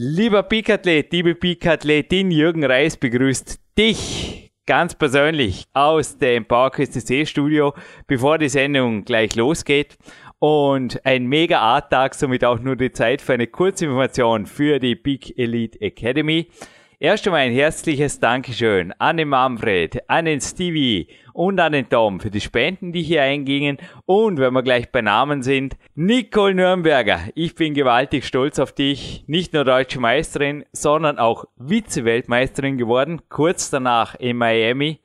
Lieber Peak-Athlet, liebe Peak-Athletin, Jürgen Reis begrüßt dich ganz persönlich aus dem PowerQuest Studio, bevor die Sendung gleich losgeht. Und ein mega Art-Tag, somit auch nur die Zeit für eine kurze Information für die Peak Elite Academy. Erst einmal ein herzliches Dankeschön an den Manfred, an den Stevie und an den Tom für die Spenden, die hier eingingen. Und wenn wir gleich bei Namen sind, Nicole Nürnberger. Ich bin gewaltig stolz auf dich. Nicht nur deutsche Meisterin, sondern auch Vize-Weltmeisterin geworden. Kurz danach in Miami.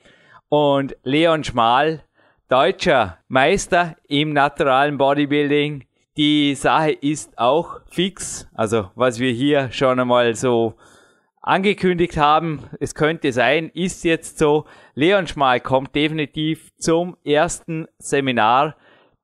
Und Leon Schmal, deutscher Meister im naturalen Bodybuilding. Die Sache ist auch fix. Also was wir hier schon einmal so angekündigt haben, es könnte sein, ist jetzt so. Leon Schmal kommt definitiv zum ersten Seminar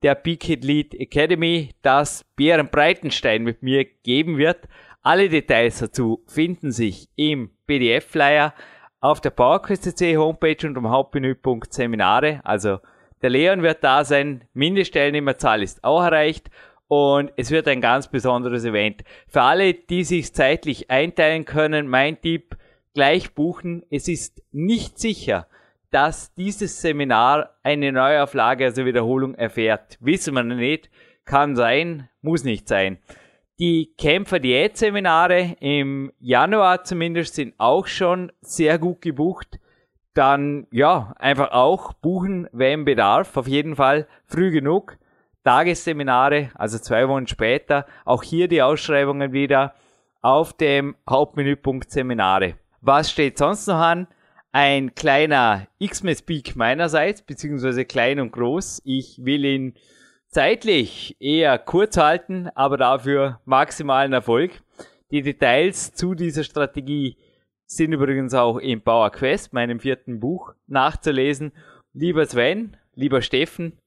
der Peak Lead Academy, das Bären Breitenstein mit mir geben wird. Alle Details dazu finden sich im PDF-Flyer auf der PowerQuest.cc Homepage und am Hauptmenüpunkt Seminare. Also der Leon wird da sein, Mindestteilnehmerzahl ist auch erreicht und es wird ein ganz besonderes Event. Für alle, die sich zeitlich einteilen können, mein Tipp, gleich buchen. Es ist nicht sicher, dass dieses Seminar eine Neuauflage, also Wiederholung erfährt. Wissen wir nicht. Kann sein, muss nicht sein. Die Kämpfer-Diät-Seminare im Januar zumindest sind auch schon sehr gut gebucht. Dann, ja, einfach auch buchen, wem Bedarf. Auf jeden Fall früh genug. Tagesseminare, also zwei Wochen später. Auch hier die Ausschreibungen wieder auf dem Hauptmenüpunkt Seminare. Was steht sonst noch an? Ein kleiner Xmas Peak meinerseits, beziehungsweise klein und groß. Ich will ihn zeitlich eher kurz halten, aber dafür maximalen Erfolg. Die Details zu dieser Strategie sind übrigens auch im Power Quest, meinem vierten Buch, nachzulesen. Lieber Sven, lieber Steffen,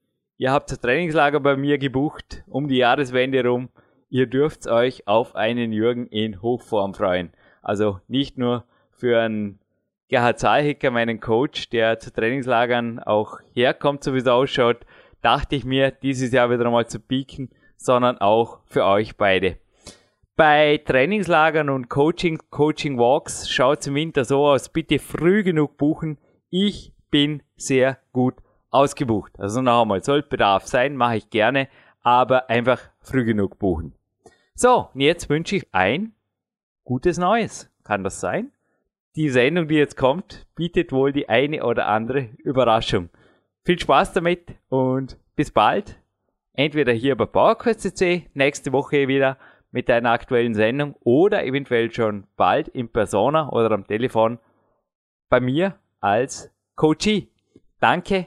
Ihr habt das Trainingslager bei mir gebucht um die Jahreswende rum. Ihr dürft euch auf einen Jürgen in Hochform freuen. Also nicht nur für einen Gerhard Zahlhicker, meinen Coach, der zu Trainingslagern auch herkommt, so wie es ausschaut, dachte ich mir, dieses Jahr wieder einmal zu pieken, sondern auch für euch beide. Bei Trainingslagern und Coaching, Coaching Walks schaut es im Winter so aus, bitte früh genug buchen. Ich bin sehr gut ausgebucht. Also noch einmal, soll Bedarf sein, mache ich gerne, aber einfach früh genug buchen. So, und jetzt wünsche ich ein gutes Neues. Kann das sein? Die Sendung, die jetzt kommt, bietet wohl die eine oder andere Überraschung. Viel Spaß damit und bis bald. Entweder hier bei PowerQuest.cc, nächste Woche wieder mit einer aktuellen Sendung oder eventuell schon bald in Persona oder am Telefon bei mir als Coachie. Danke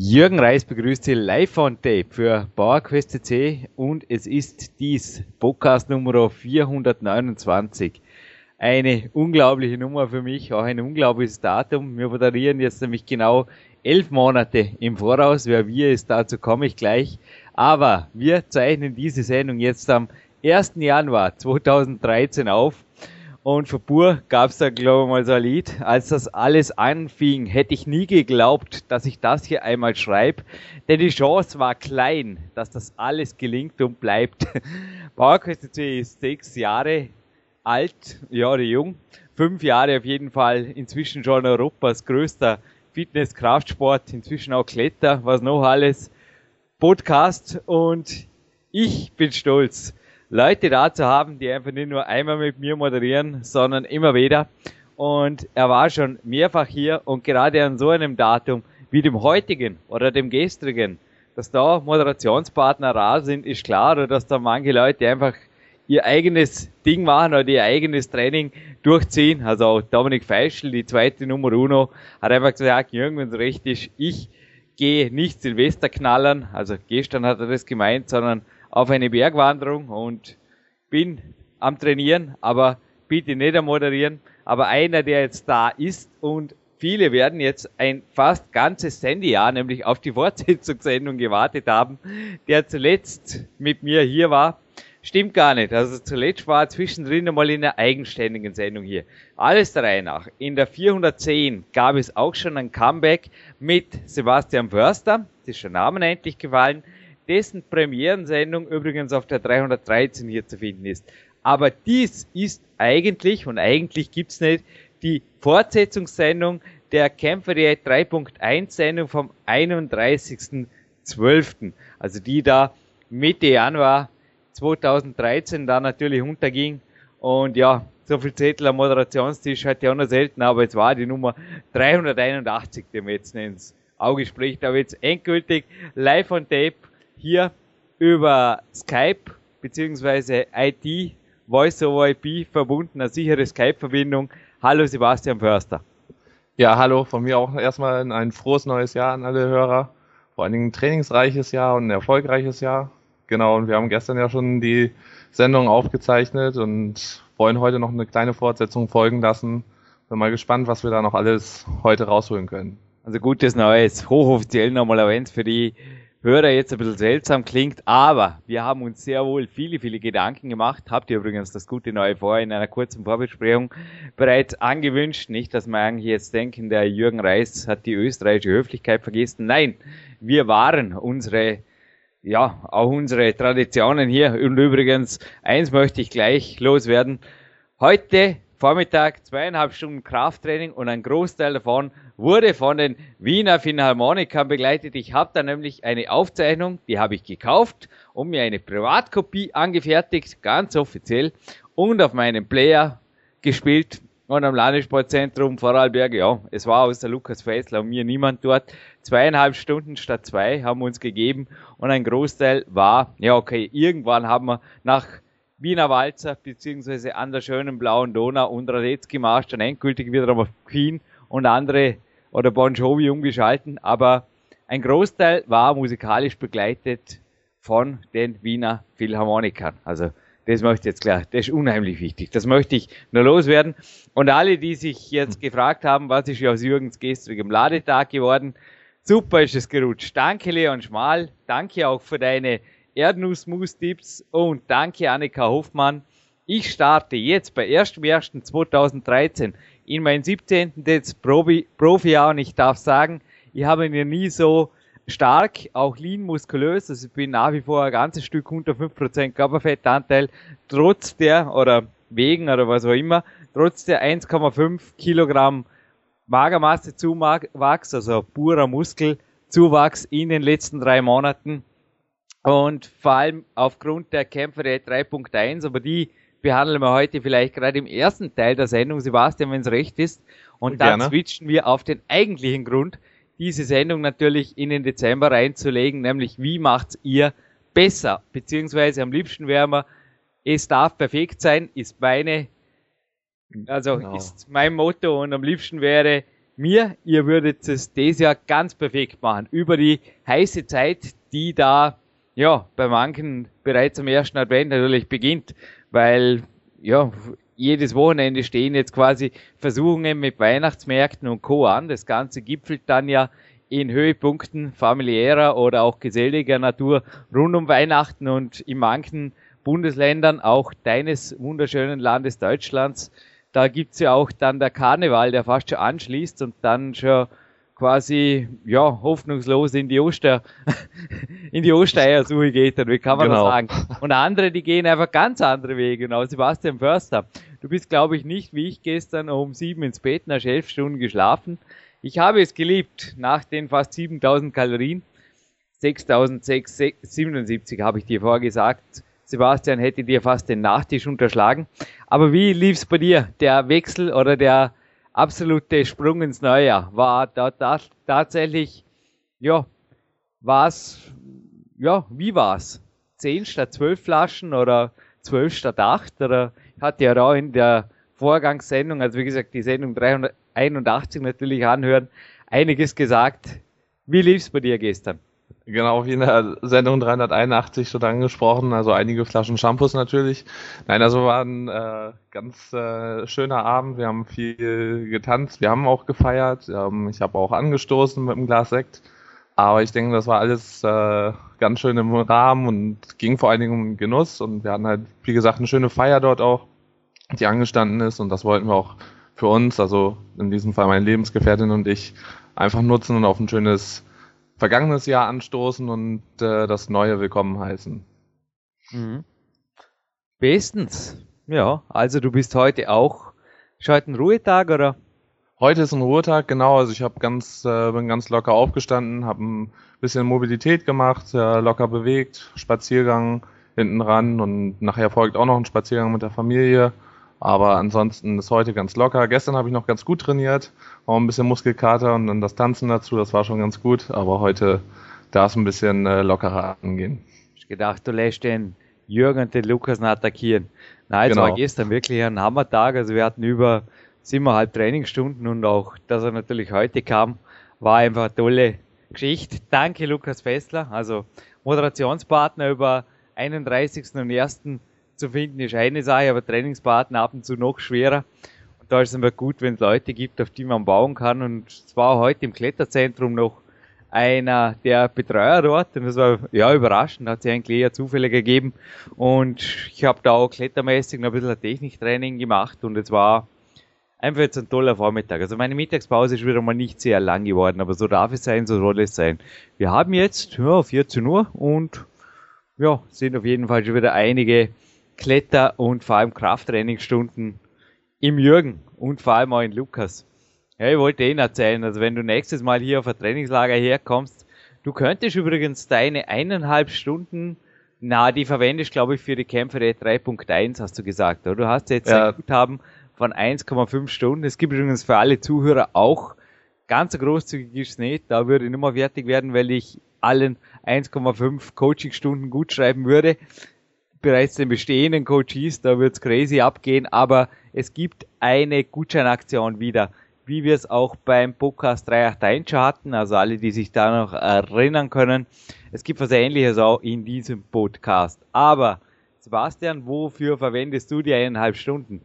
Jürgen Reis begrüßt Sie live on tape für PowerQuest C und es ist dies Podcast Nummer 429. Eine unglaubliche Nummer für mich, auch ein unglaubliches Datum. Wir moderieren jetzt nämlich genau elf Monate im Voraus. Wer wir ist, dazu komme ich gleich. Aber wir zeichnen diese Sendung jetzt am 1. Januar 2013 auf und für Pur gab es da, glaube ich, mal so ein Lied. Als das alles anfing, hätte ich nie geglaubt, dass ich das hier einmal schreibe. Denn die Chance war klein, dass das alles gelingt und bleibt. PowerQuest ist sechs Jahre alt, ja, oder jung. Fünf Jahre auf jeden Fall. Inzwischen schon Europas größter Fitness-Kraftsport. Inzwischen auch Kletter, was noch alles. Podcast und ich bin stolz Leute da zu haben, die einfach nicht nur einmal mit mir moderieren, sondern immer wieder. Und er war schon mehrfach hier und gerade an so einem Datum wie dem heutigen oder dem gestrigen, dass da Moderationspartner rar sind, ist klar, oder dass da manche Leute einfach ihr eigenes Ding machen oder ihr eigenes Training durchziehen. Also auch Dominik Feischl, die zweite Nummer uno, hat einfach gesagt, Jürgen, wenn es recht ist, ich gehe nicht Silvester knallern, also gestern hat er das gemeint, sondern auf eine Bergwanderung und bin am Trainieren, aber bitte nicht am Moderieren. Aber einer, der jetzt da ist und viele werden jetzt ein fast ganzes Sendejahr, nämlich auf die Fortsetzungssendung gewartet haben, der zuletzt mit mir hier war. Stimmt gar nicht. Also zuletzt war zwischendrin einmal in einer eigenständigen Sendung hier. Alles der Reihe nach. In der 410 gab es auch schon ein Comeback mit Sebastian Förster. Das ist schon Namen endlich gefallen. Dessen Premierensendung übrigens auf der 313 hier zu finden ist. Aber dies ist eigentlich, und eigentlich gibt's nicht, die Fortsetzungssendung der Kämpferdiät 3.1 Sendung vom 31.12. Also die da Mitte Januar 2013 da natürlich unterging. Und ja, so viel Zettel am Moderationstisch hatte ich auch noch selten, aber es war die Nummer 381, die mir jetzt ins Auge spricht. Aber jetzt endgültig live on tape hier über Skype beziehungsweise IT Voice over IP verbunden, eine sichere Skype-Verbindung. Hallo Sebastian Förster. Ja, hallo, von mir auch erstmal ein frohes neues Jahr an alle Hörer. Vor allen Dingen ein trainingsreiches Jahr und ein erfolgreiches Jahr. Genau, und wir haben gestern ja schon die Sendung aufgezeichnet und wollen heute noch eine kleine Fortsetzung folgen lassen. Bin mal gespannt, was wir da noch alles heute rausholen können. Also gutes Neues, hochoffiziell nochmal erwähnt für die Hörer jetzt ein bisschen seltsam klingt, aber wir haben uns sehr wohl viele, viele Gedanken gemacht. Habt ihr übrigens das gute neue vor in einer kurzen Vorbesprechung bereits angewünscht. Nicht, dass wir eigentlich jetzt denken, der Jürgen Reis hat die österreichische Höflichkeit vergessen. Nein, wir waren unsere, ja, auch unsere Traditionen hier. Und übrigens, eins möchte ich gleich loswerden. Heute Vormittag zweieinhalb Stunden Krafttraining und ein Großteil davon wurde von den Wiener Philharmonikern begleitet. Ich habe da nämlich eine Aufzeichnung, die habe ich gekauft und mir eine Privatkopie angefertigt, ganz offiziell, und auf meinem Player gespielt. Und am Landessportzentrum Vorarlberg, ja, es war außer Lukas Fessler und mir niemand dort. Zweieinhalb Stunden statt zwei haben wir uns gegeben und ein Großteil war, ja okay, irgendwann haben wir nach Wiener Walzer beziehungsweise an der schönen blauen Donau und Radetzky Marsch dann endgültig wieder auf Queen und andere oder Bon Jovi umgeschalten, aber ein Großteil war musikalisch begleitet von den Wiener Philharmonikern. Also das möchte ich jetzt klar, das ist unheimlich wichtig. Das möchte ich nur loswerden. Und alle, die sich jetzt gefragt haben, was ist aus Jürgens gestrigem Ladetag geworden, super ist es gerutscht. Danke Leon Schmal, danke auch für deine Erdnussmus-Tipps und danke Annika Hoffmann. Ich starte jetzt bei 1.1.2013 in mein 17. Profi-Jahr und ich darf sagen, ich habe mir nie so stark, auch lean muskulös, also ich bin nach wie vor ein ganzes Stück unter 5% Körperfettanteil, trotz der, oder wegen oder was auch immer, trotz der 1,5 Kilogramm Magermasse-Zuwachs, also purer Muskelzuwachs in den letzten drei Monaten. Und vor allem aufgrund der Kämpfer 3.1, aber die behandeln wir heute vielleicht gerade im ersten Teil der Sendung, Sebastian, wenn es recht ist. Und dann Gerne. switchen wir auf den eigentlichen Grund, diese Sendung natürlich in den Dezember reinzulegen, nämlich wie macht's ihr besser? Beziehungsweise am liebsten wäre wir, es darf perfekt sein, ist meine, also genau. ist mein Motto und am liebsten wäre mir, ihr würdet es dieses Jahr ganz perfekt machen. Über die heiße Zeit, die da, ja, bei manchen bereits am ersten Advent natürlich beginnt weil ja, jedes Wochenende stehen jetzt quasi Versuchungen mit Weihnachtsmärkten und Co. an. Das Ganze gipfelt dann ja in Höhepunkten familiärer oder auch geselliger Natur rund um Weihnachten und in manchen Bundesländern, auch deines wunderschönen Landes Deutschlands, da gibt's ja auch dann der Karneval, der fast schon anschließt und dann schon quasi ja hoffnungslos in die Oster in die Ostereiersuche geht, dann wie kann man genau. das sagen? Und andere, die gehen einfach ganz andere Wege. Genau, Sebastian Förster, du bist glaube ich nicht wie ich gestern um sieben ins Bett, nach elf Stunden geschlafen. Ich habe es geliebt, nach den fast 7000 Kalorien, 6077 habe ich dir vorgesagt. Sebastian hätte dir fast den Nachtisch unterschlagen. Aber wie lief's bei dir? Der Wechsel oder der absolute Sprung ins Neue war da, da tatsächlich, ja, was, ja, wie war's? Zehn statt zwölf Flaschen oder zwölf statt acht oder hatte ja auch in der Vorgangssendung, also wie gesagt, die Sendung 381 natürlich anhören, einiges gesagt. Wie lief's bei dir gestern? Genau, wie in der Sendung 381 schon angesprochen, also einige Flaschen Shampoos natürlich. Nein, also war ein äh, ganz äh, schöner Abend. Wir haben viel getanzt, wir haben auch gefeiert. Ähm, ich habe auch angestoßen mit einem Glas Sekt. Aber ich denke, das war alles äh, ganz schön im Rahmen und ging vor allen Dingen um Genuss. Und wir hatten halt, wie gesagt, eine schöne Feier dort auch, die angestanden ist. Und das wollten wir auch für uns, also in diesem Fall meine Lebensgefährtin und ich, einfach nutzen und auf ein schönes vergangenes Jahr anstoßen und äh, das neue willkommen heißen. Mhm. Bestens. Ja, also du bist heute auch, ist heute ein Ruhetag oder? Heute ist ein Ruhetag, genau. Also ich habe ganz, äh, bin ganz locker aufgestanden, habe ein bisschen Mobilität gemacht, äh, locker bewegt, Spaziergang hinten ran und nachher folgt auch noch ein Spaziergang mit der Familie. Aber ansonsten ist heute ganz locker. Gestern habe ich noch ganz gut trainiert, auch ein bisschen Muskelkater und dann das Tanzen dazu, das war schon ganz gut. Aber heute darf es ein bisschen äh, lockerer angehen. Ich gedacht, du lässt den Jürgen und den Lukas attackieren. Nein, es genau. war gestern wirklich ein Hammertag. Also wir hatten über siebeneinhalb Trainingsstunden und auch, dass er natürlich heute kam, war einfach eine tolle Geschichte. Danke Lukas Fessler, also Moderationspartner über 31. und 1 zu finden ist eine Sache, aber Trainingspartner ab und zu noch schwerer. Und da ist es immer gut, wenn es Leute gibt, auf die man bauen kann. Und es war heute im Kletterzentrum noch einer der Betreuer dort und das war ja überraschend, hat sich eigentlich eher Zufälle gegeben und ich habe da auch klettermäßig noch ein bisschen Techniktraining gemacht und es war einfach jetzt ein toller Vormittag. Also meine Mittagspause ist wieder mal nicht sehr lang geworden, aber so darf es sein, so soll es sein. Wir haben jetzt ja, 14 Uhr und ja, sind auf jeden Fall schon wieder einige Kletter- und vor allem Krafttrainingsstunden im Jürgen und vor allem auch in Lukas. Ja, ich wollte Ihnen erzählen, also wenn du nächstes Mal hier auf ein Trainingslager herkommst, du könntest übrigens deine eineinhalb Stunden, na, die verwendest, glaube ich, für die Kämpfe der 3.1, hast du gesagt, oder? Du hast jetzt ja. ein Guthaben von 1,5 Stunden. Es gibt übrigens für alle Zuhörer auch ganz großzügig ist nicht. Da würde ich nicht mehr fertig werden, weil ich allen 1,5 Coaching-Stunden gut schreiben würde bereits den bestehenden Coaches, da wird's crazy abgehen, aber es gibt eine Gutscheinaktion wieder, wie wir es auch beim Podcast 381 hatten, also alle, die sich da noch erinnern können. Es gibt was ähnliches auch in diesem Podcast. Aber, Sebastian, wofür verwendest du die eineinhalb Stunden?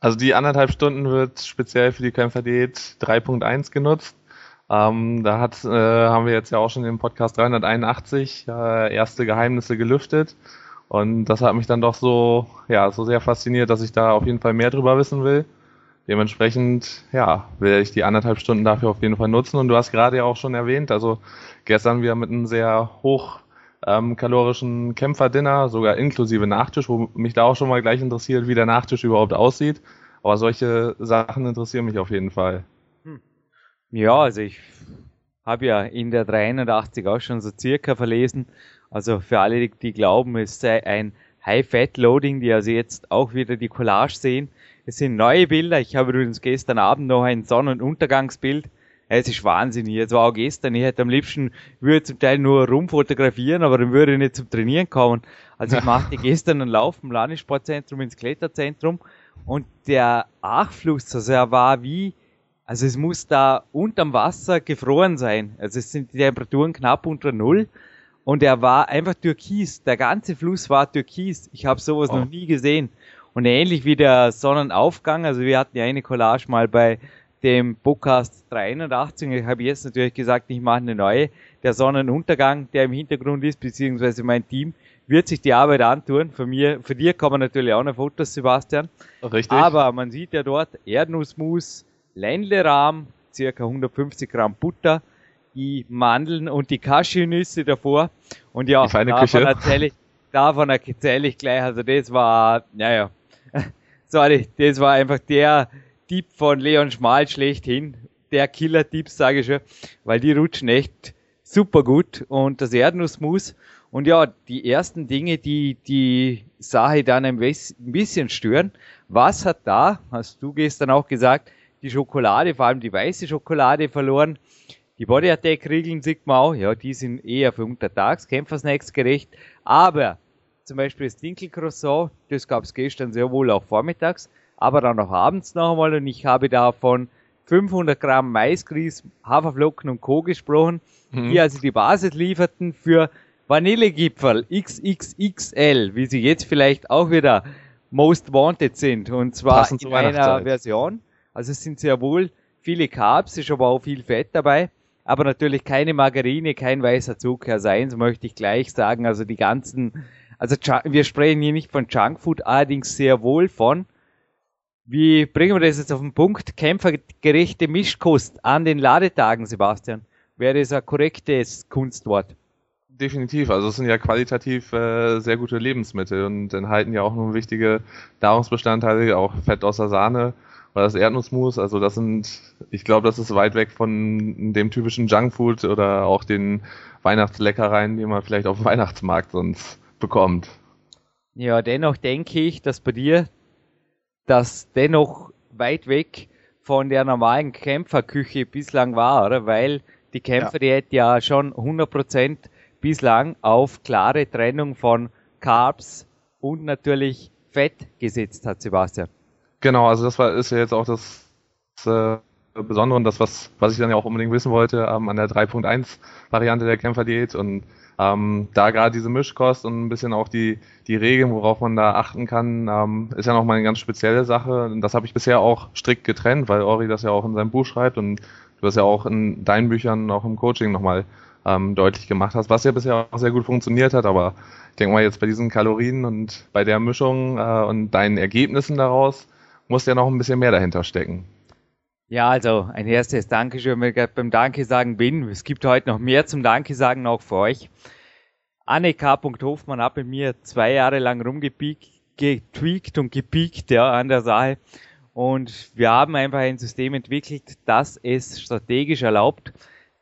Also die anderthalb Stunden wird speziell für die Kämpferdiät 3.1 genutzt. Ähm, da hat, äh, haben wir jetzt ja auch schon im Podcast 381 äh, erste Geheimnisse gelüftet. Und das hat mich dann doch so, ja, so sehr fasziniert, dass ich da auf jeden Fall mehr drüber wissen will. Dementsprechend, ja, will ich die anderthalb Stunden dafür auf jeden Fall nutzen. Und du hast gerade ja auch schon erwähnt, also gestern wir mit einem sehr hoch ähm, kalorischen Kämpferdinner, sogar inklusive Nachtisch, wo mich da auch schon mal gleich interessiert, wie der Nachtisch überhaupt aussieht. Aber solche Sachen interessieren mich auf jeden Fall. Hm. Ja, also ich habe ja in der 83 auch schon so circa verlesen, also für alle, die, glauben, es sei ein High-Fat-Loading, die also jetzt auch wieder die Collage sehen. Es sind neue Bilder. Ich habe übrigens gestern Abend noch ein Sonnenuntergangsbild. Es ist wahnsinnig. Es war auch gestern. Ich hätte am liebsten, würde zum Teil nur rumfotografieren, aber dann würde ich nicht zum Trainieren kommen. Also ich machte gestern einen Lauf vom Landessportzentrum ins Kletterzentrum und der Achfluss, also er war wie, also es muss da unterm Wasser gefroren sein. Also es sind die Temperaturen knapp unter Null und er war einfach türkis. Der ganze Fluss war türkis. Ich habe sowas oh. noch nie gesehen. Und ähnlich wie der Sonnenaufgang, also wir hatten ja eine Collage mal bei dem Podcast 380, ich habe jetzt natürlich gesagt, ich mache eine neue. Der Sonnenuntergang, der im Hintergrund ist, beziehungsweise mein Team, wird sich die Arbeit antun. Für mir, für dir kommen natürlich auch noch Fotos, Sebastian. Richtig. Aber man sieht ja dort Erdnussmus, Ländlerahm, circa 150 Gramm Butter, die Mandeln und die Cashewnüsse davor. Und ja, davon erzähle ich, davon erzähle ich gleich. Also das war, naja, sorry, das war einfach der Tipp von Leon Schmal schlechthin. Der Killer-Tipp, sage ich schon, weil die rutschen echt super gut und das Erdnussmus. Und ja, die ersten Dinge, die die Sache dann ein bisschen stören. Was hat da, hast du gestern auch gesagt, die Schokolade, vor allem die weiße Schokolade verloren. Die Body Attack Regeln sieht man auch, ja, die sind eher für untertags, Kämpfersnacks gerecht. Aber zum Beispiel das Dinkelcroissant, das gab es gestern sehr wohl auch vormittags, aber dann auch abends noch einmal und ich habe davon 500 Gramm Maisgrieß, Haferflocken und Co. gesprochen, mhm. die also die Basis lieferten für Vanillegipfel XXXL, wie sie jetzt vielleicht auch wieder most wanted sind. Und zwar in einer Version. Also es sind sehr wohl viele Carbs, ist aber auch viel Fett dabei. Aber natürlich keine Margarine, kein weißer Zucker sein, so möchte ich gleich sagen. Also die ganzen, also wir sprechen hier nicht von Junkfood, allerdings sehr wohl von wie bringen wir das jetzt auf den Punkt? Kämpfergerechte Mischkost an den Ladetagen, Sebastian. Wäre das ein korrektes Kunstwort? Definitiv. Also es sind ja qualitativ äh, sehr gute Lebensmittel und enthalten ja auch nur wichtige Nahrungsbestandteile, auch Fett aus der Sahne oder das Erdnussmus. Also das sind, ich glaube, das ist weit weg von dem typischen Junkfood oder auch den Weihnachtsleckereien, die man vielleicht auf dem Weihnachtsmarkt sonst bekommt. Ja, dennoch denke ich, dass bei dir das dennoch weit weg von der normalen Kämpferküche bislang war, oder? Weil die Kämpferdiät ja. ja schon 100% bislang auf klare Trennung von Carbs und natürlich Fett gesetzt hat, Sebastian. Genau, also das war, ist ja jetzt auch das, das äh, Besondere und das, was, was ich dann ja auch unbedingt wissen wollte ähm, an der 3.1 Variante der Kämpferdiät und ähm, da gerade diese Mischkost und ein bisschen auch die, die Regeln, worauf man da achten kann, ähm, ist ja nochmal eine ganz spezielle Sache. Und das habe ich bisher auch strikt getrennt, weil Ori das ja auch in seinem Buch schreibt und du das ja auch in deinen Büchern, auch im Coaching nochmal ähm, deutlich gemacht hast, was ja bisher auch sehr gut funktioniert hat. Aber ich denke mal jetzt bei diesen Kalorien und bei der Mischung äh, und deinen Ergebnissen daraus muss ja noch ein bisschen mehr dahinter stecken. Ja, also ein erstes Dankeschön, wenn ich beim Danke sagen bin. Es gibt heute noch mehr zum Danke sagen, auch für euch. Anne K. Hofmann hat mit mir zwei Jahre lang rumgepiekt, getweakt und gepiekt ja, an der Sache. Und wir haben einfach ein System entwickelt, das es strategisch erlaubt,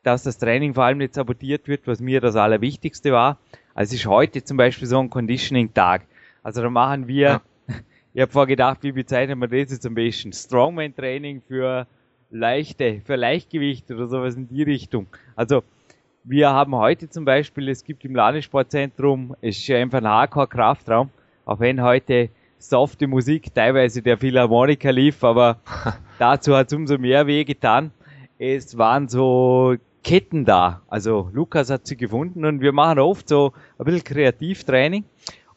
dass das Training vor allem nicht sabotiert wird, was mir das Allerwichtigste war. Also es ist heute zum Beispiel so ein Conditioning-Tag. Also da machen wir ja ich habe vorgedacht, wie bezeichnet man das jetzt am besten? Strongman-Training für leichte, für Leichtgewicht oder sowas in die Richtung. Also, wir haben heute zum Beispiel, es gibt im Landessportzentrum, es ist einfach ein Hardcore-Kraftraum, auch wenn heute softe Musik, teilweise der Philharmoniker lief, aber dazu hat es umso mehr weh getan. Es waren so Ketten da. Also Lukas hat sie gefunden und wir machen oft so ein bisschen Kreativtraining.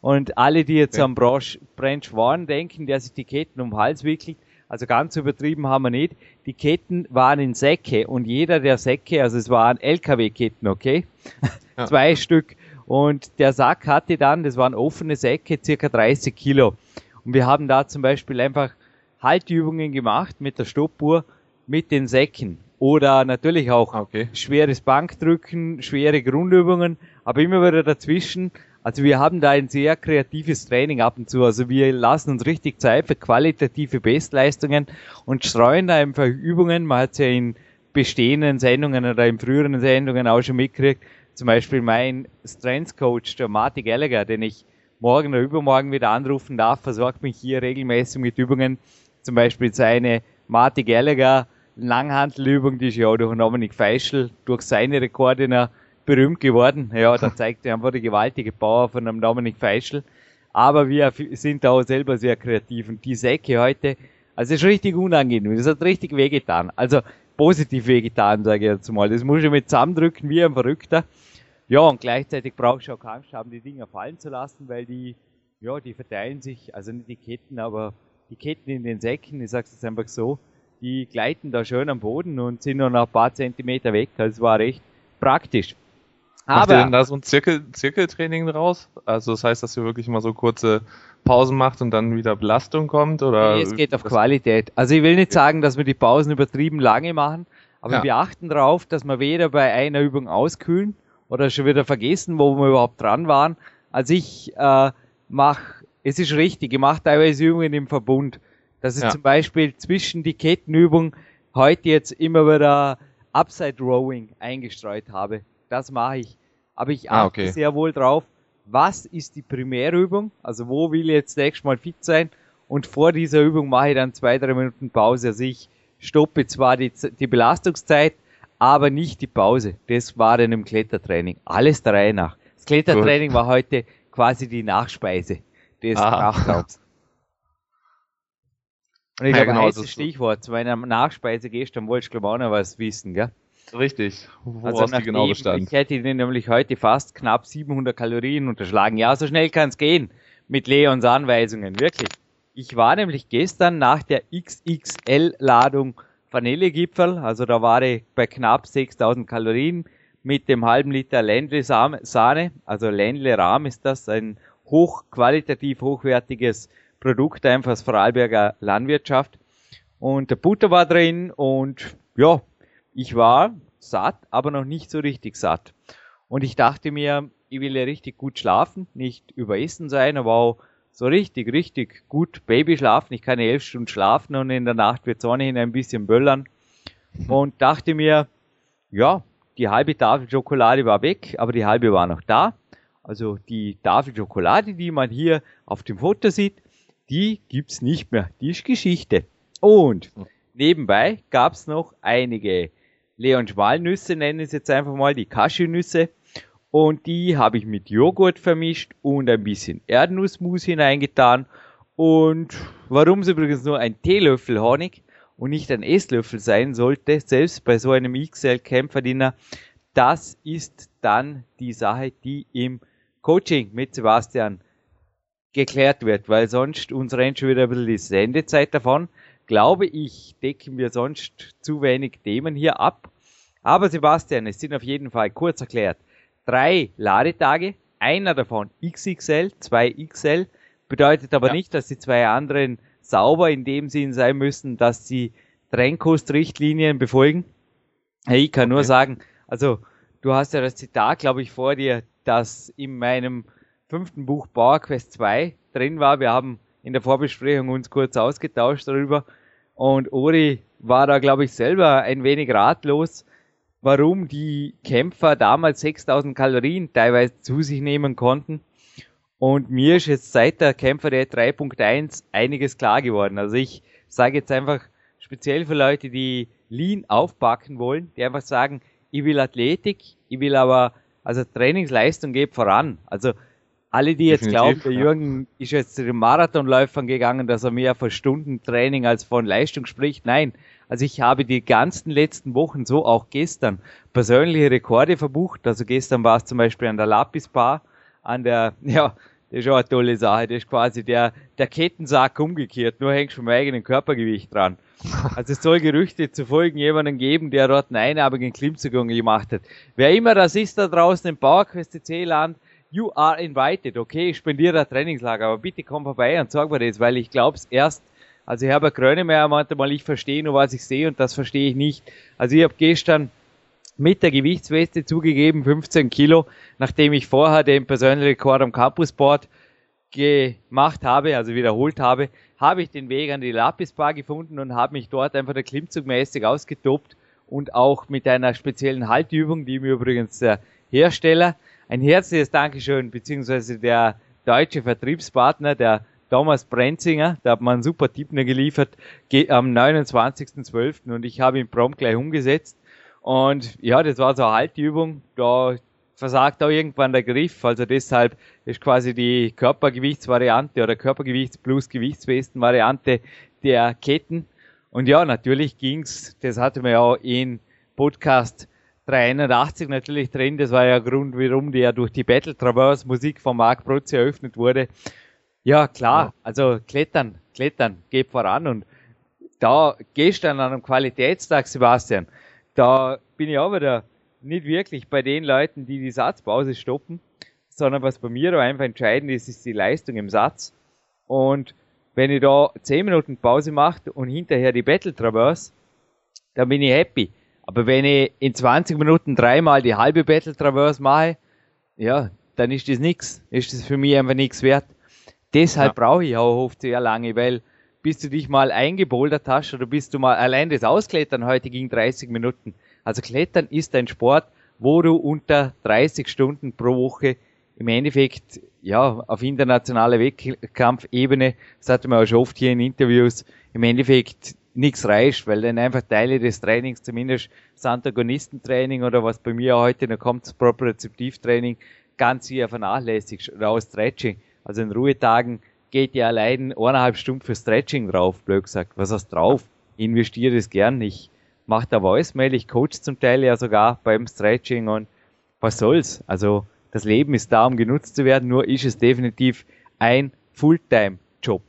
Und alle, die jetzt am Branch, Branch Warren denken, der sich die Ketten um den Hals wickelt, also ganz übertrieben haben wir nicht. Die Ketten waren in Säcke und jeder der Säcke, also es waren LKW-Ketten, okay? Ja. Zwei Stück. Und der Sack hatte dann, das waren offene Säcke, circa 30 Kilo. Und wir haben da zum Beispiel einfach Haltübungen gemacht mit der Stoppuhr mit den Säcken. Oder natürlich auch okay. schweres Bankdrücken, schwere Grundübungen, aber immer wieder dazwischen also wir haben da ein sehr kreatives Training ab und zu. Also wir lassen uns richtig Zeit für qualitative Bestleistungen und streuen da einfach Übungen. Man hat es ja in bestehenden Sendungen oder in früheren Sendungen auch schon mitgekriegt. Zum Beispiel mein Strengths Coach, der Marty Gallagher, den ich morgen oder übermorgen wieder anrufen darf, versorgt mich hier regelmäßig mit Übungen. Zum Beispiel seine Marty Gallagher Langhantelübung, die ist ja auch durch Dominik Feischl durch seine Rekorde berühmt geworden. Ja, da zeigt er einfach die gewaltige Power von einem Dominik Feischl. Aber wir sind da auch selber sehr kreativ und die Säcke heute, also ist richtig unangenehm. Das hat richtig wehgetan. Also positiv wehgetan, sage ich jetzt mal. Das muss ich mit zusammendrücken wie ein Verrückter. Ja, und gleichzeitig brauchst du auch Angst haben, die Dinger fallen zu lassen, weil die, ja, die verteilen sich, also nicht die Ketten, aber die Ketten in den Säcken, ich sag's jetzt einfach so, die gleiten da schön am Boden und sind nur noch ein paar Zentimeter weg. Also es war recht praktisch. Macht ihr denn da so ein Zirkel, Zirkeltraining draus? Also das heißt, dass ihr wirklich mal so kurze Pausen macht und dann wieder Belastung kommt? Oder nee, es geht auf Qualität. Also ich will nicht sagen, dass wir die Pausen übertrieben lange machen, aber ja. wir achten darauf, dass wir weder bei einer Übung auskühlen oder schon wieder vergessen, wo wir überhaupt dran waren. Also ich äh, mache, es ist richtig, ich mache teilweise Übungen im Verbund. Das ist ja. zum Beispiel zwischen die Kettenübung heute jetzt immer wieder Upside Rowing eingestreut habe. Das mache ich aber ich ah, achte ah, okay. sehr wohl drauf, was ist die Primärübung, also wo will ich jetzt nächstes Mal fit sein und vor dieser Übung mache ich dann zwei, drei Minuten Pause. Also ich stoppe zwar die, die Belastungszeit, aber nicht die Pause. Das war dann im Klettertraining. Alles der Reihe nach. Das Klettertraining Gut. war heute quasi die Nachspeise des ah. Kraftraums. Und ich ja, glaube, genau, heißes Stichwort zu meiner Nachspeise gestern wolltest du glaube auch noch was wissen, gell? Richtig, woraus also die genau bestand. Ich hätte Ihnen nämlich heute fast knapp 700 Kalorien unterschlagen. Ja, so schnell kann es gehen mit Leons Anweisungen, wirklich. Ich war nämlich gestern nach der XXL-Ladung Vanillegipfel, also da war ich bei knapp 6000 Kalorien mit dem halben Liter Ländle Sahne, also Ländle Rahm ist das, ein hochqualitativ hochwertiges Produkt einfach aus Vorarlberger Landwirtschaft. Und der Butter war drin und ja, ich war satt, aber noch nicht so richtig satt. Und ich dachte mir, ich will ja richtig gut schlafen, nicht überessen sein, aber auch so richtig, richtig gut Baby schlafen. Ich kann ja elf Stunden schlafen und in der Nacht wird ohnehin ein bisschen böllern. Und dachte mir, ja, die halbe Tafel Schokolade war weg, aber die halbe war noch da. Also die Tafel Schokolade, die man hier auf dem Foto sieht, die gibt's nicht mehr. Die ist Geschichte. Und nebenbei gab's noch einige Leon Schmalnüsse, nennen es jetzt einfach mal die Cashewnüsse. Und die habe ich mit Joghurt vermischt und ein bisschen Erdnussmus hineingetan. Und warum es übrigens nur ein Teelöffel Honig und nicht ein Esslöffel sein sollte, selbst bei so einem XL-Kämpferdiener, das ist dann die Sache, die im Coaching mit Sebastian geklärt wird, weil sonst uns rennt schon wieder ein bisschen die Sendezeit davon. Glaube ich, decken wir sonst zu wenig Themen hier ab. Aber Sebastian, es sind auf jeden Fall kurz erklärt drei Ladetage, einer davon XXL, zwei XL, bedeutet aber ja. nicht, dass die zwei anderen sauber in dem Sinn sein müssen, dass sie Trennkostrichtlinien befolgen. Ich kann okay. nur sagen, also du hast ja das Zitat, glaube ich, vor dir, das in meinem fünften Buch Power Quest 2 drin war. Wir haben in der Vorbesprechung uns kurz ausgetauscht darüber und Ori war da, glaube ich, selber ein wenig ratlos, warum die Kämpfer damals 6000 Kalorien teilweise zu sich nehmen konnten. Und mir ist jetzt seit der Kämpfer der 3.1 einiges klar geworden. Also ich sage jetzt einfach speziell für Leute, die Lean aufpacken wollen, die einfach sagen, ich will Athletik, ich will aber, also Trainingsleistung geht voran. Also alle, die jetzt Definitiv, glauben, der Jürgen ist jetzt zu den Marathonläufern gegangen, dass er mehr von Stundentraining als von Leistung spricht. Nein, also ich habe die ganzen letzten Wochen, so auch gestern, persönliche Rekorde verbucht. Also gestern war es zum Beispiel an der Lapis Bar, an der, ja, das ist auch eine tolle Sache. Das ist quasi der, der Kettensack umgekehrt. Nur hängst du vom eigenen Körpergewicht dran. Also es soll Gerüchte zu folgen jemanden geben, der dort einen einarmigen Klimmzug gemacht hat. Wer immer das ist da draußen im PowerQuest CC-Land, you are invited. Okay, ich spendiere ein Trainingslager, aber bitte komm vorbei und sag mir das, weil ich glaube es erst also Herbert Grönemeyer meinte mal, ich verstehe nur, was ich sehe und das verstehe ich nicht. Also ich habe gestern mit der Gewichtsweste zugegeben, 15 Kilo, nachdem ich vorher den persönlichen Rekord am Campusboard gemacht habe, also wiederholt habe, habe ich den Weg an die Lapis Bar gefunden und habe mich dort einfach der Klimmzugmäßig ausgetobt und auch mit einer speziellen Haltübung, die mir übrigens der Hersteller ein herzliches Dankeschön, beziehungsweise der deutsche Vertriebspartner, der Thomas Brenzinger, der hat mir einen super Tipp geliefert, am 29.12. und ich habe ihn prompt gleich umgesetzt. Und ja, das war so eine Haltübung, da versagt auch irgendwann der Griff, also deshalb ist quasi die Körpergewichtsvariante oder Körpergewichts plus Gewichtswesten-Variante der Ketten. Und ja, natürlich ging's, das hatte man ja auch in Podcast 381 natürlich drin, das war ja der Grund, warum der durch die Battle Traverse Musik von Mark Protze eröffnet wurde. Ja, klar. Also klettern, klettern, geht voran. Und da gestern an einem Qualitätstag, Sebastian, da bin ich auch wieder nicht wirklich bei den Leuten, die die Satzpause stoppen, sondern was bei mir da einfach entscheidend ist, ist die Leistung im Satz. Und wenn ich da 10 Minuten Pause mache und hinterher die Battle Traverse, dann bin ich happy. Aber wenn ich in 20 Minuten dreimal die halbe Battle Traverse mache, ja, dann ist das nix. Ist das für mich einfach nichts wert. Deshalb ja. brauche ich auch oft sehr lange, weil bis du dich mal eingebouldert hast oder bis du mal allein das Ausklettern heute ging 30 Minuten. Also Klettern ist ein Sport, wo du unter 30 Stunden pro Woche im Endeffekt ja auf internationaler Wettkampfebene, das hatten wir auch schon oft hier in Interviews, im Endeffekt nichts reicht, weil dann einfach Teile des Trainings, zumindest das Antagonistentraining oder was bei mir heute noch kommt, das Propriozeptivtraining, ganz hier vernachlässigt oder auch Stretching. Also in Ruhetagen geht ja allein eineinhalb Stunden für Stretching drauf, blöd gesagt. Was hast drauf? Investiere es gern. Ich mache da Voicemail, ich coach zum Teil ja sogar beim Stretching und was soll's? Also das Leben ist da, um genutzt zu werden, nur ist es definitiv ein Fulltime-Job.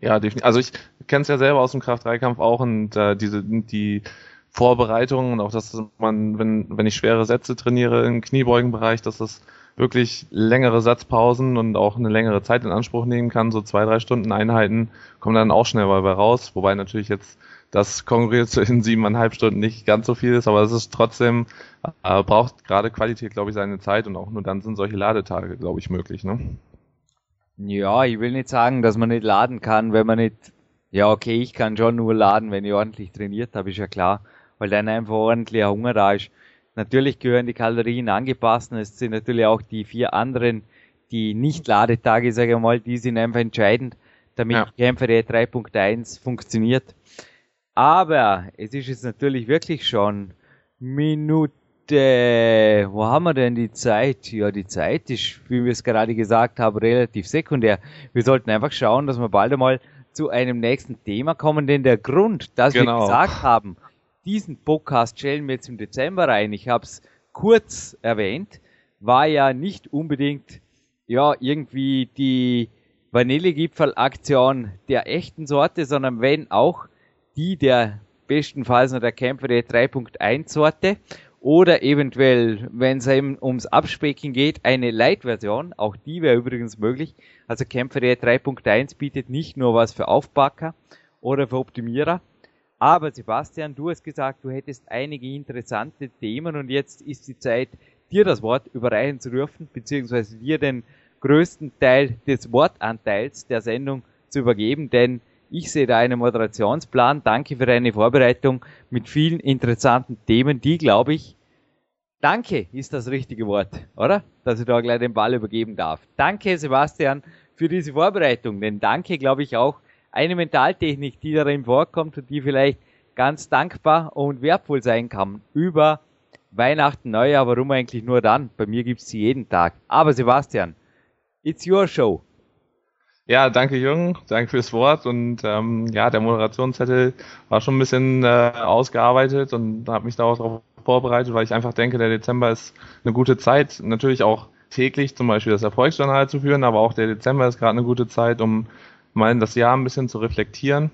Ja, definitiv. Also ich kenne es ja selber aus dem Kraft-3-Kampf auch und äh, diese die Vorbereitungen und auch, dass man, wenn, wenn ich schwere Sätze trainiere im Kniebeugenbereich, dass das wirklich längere Satzpausen und auch eine längere Zeit in Anspruch nehmen kann, so zwei, drei Stunden Einheiten, kommen dann auch schnell dabei raus, wobei natürlich jetzt das konkurriert in siebeneinhalb Stunden nicht ganz so viel ist, aber es ist trotzdem, äh, braucht gerade Qualität, glaube ich, seine Zeit und auch nur dann sind solche Ladetage, glaube ich, möglich, ne? Ja, ich will nicht sagen, dass man nicht laden kann, wenn man nicht, ja, okay, ich kann schon nur laden, wenn ich ordentlich trainiert habe, ist ja klar, weil dann einfach ordentlicher Hunger da ist. Natürlich gehören die Kalorien angepasst und es sind natürlich auch die vier anderen, die Nicht-Ladetage, sage ich mal, die sind einfach entscheidend, damit ja. Kämpfer 3.1 funktioniert. Aber es ist jetzt natürlich wirklich schon Minute, wo haben wir denn die Zeit? Ja, die Zeit ist, wie wir es gerade gesagt haben, relativ sekundär. Wir sollten einfach schauen, dass wir bald einmal zu einem nächsten Thema kommen, denn der Grund, dass genau. wir gesagt haben, diesen Podcast stellen wir jetzt im Dezember rein, ich habe es kurz erwähnt, war ja nicht unbedingt ja irgendwie die Vanillegipfel-Aktion der echten Sorte, sondern wenn auch die der bestenfalls noch der Kämpfer der 3.1 Sorte oder eventuell, wenn es eben ums Abspecken geht, eine Light-Version, auch die wäre übrigens möglich. Also Kämpfer der 3.1 bietet nicht nur was für Aufpacker oder für Optimierer, aber Sebastian, du hast gesagt, du hättest einige interessante Themen und jetzt ist die Zeit, dir das Wort überreichen zu dürfen, beziehungsweise dir den größten Teil des Wortanteils der Sendung zu übergeben, denn ich sehe da einen Moderationsplan. Danke für deine Vorbereitung mit vielen interessanten Themen, die, glaube ich, Danke ist das richtige Wort, oder? Dass ich da gleich den Ball übergeben darf. Danke, Sebastian, für diese Vorbereitung. Denn danke, glaube ich, auch eine Mentaltechnik, die darin vorkommt und die vielleicht ganz dankbar und wertvoll sein kann. Über Weihnachten, Neujahr, warum eigentlich nur dann? Bei mir gibt's sie jeden Tag. Aber Sebastian, it's your show. Ja, danke Jürgen, danke fürs Wort. Und ähm, ja, der Moderationszettel war schon ein bisschen äh, ausgearbeitet und habe mich darauf vorbereitet, weil ich einfach denke, der Dezember ist eine gute Zeit, natürlich auch täglich zum Beispiel das Erfolgsjournal zu führen, aber auch der Dezember ist gerade eine gute Zeit, um mal das Jahr ein bisschen zu reflektieren,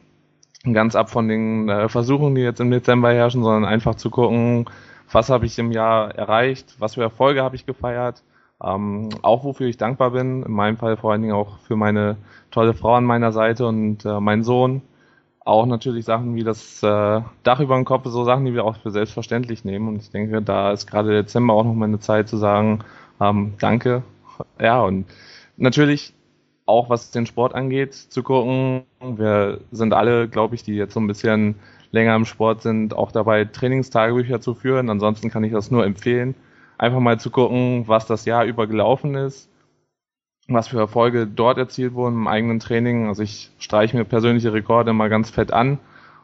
ganz ab von den äh, Versuchen, die jetzt im Dezember herrschen, sondern einfach zu gucken, was habe ich im Jahr erreicht, was für Erfolge habe ich gefeiert, ähm, auch wofür ich dankbar bin, in meinem Fall vor allen Dingen auch für meine tolle Frau an meiner Seite und äh, meinen Sohn. Auch natürlich Sachen wie das äh, Dach über dem Kopf, so Sachen, die wir auch für selbstverständlich nehmen. Und ich denke, da ist gerade Dezember auch noch mal eine Zeit zu sagen, ähm, danke. Ja, und natürlich auch was den Sport angeht, zu gucken. Wir sind alle, glaube ich, die jetzt so ein bisschen länger im Sport sind, auch dabei Trainingstagebücher zu führen. Ansonsten kann ich das nur empfehlen einfach mal zu gucken, was das Jahr über gelaufen ist, was für Erfolge dort erzielt wurden im eigenen Training. Also ich streiche mir persönliche Rekorde mal ganz fett an.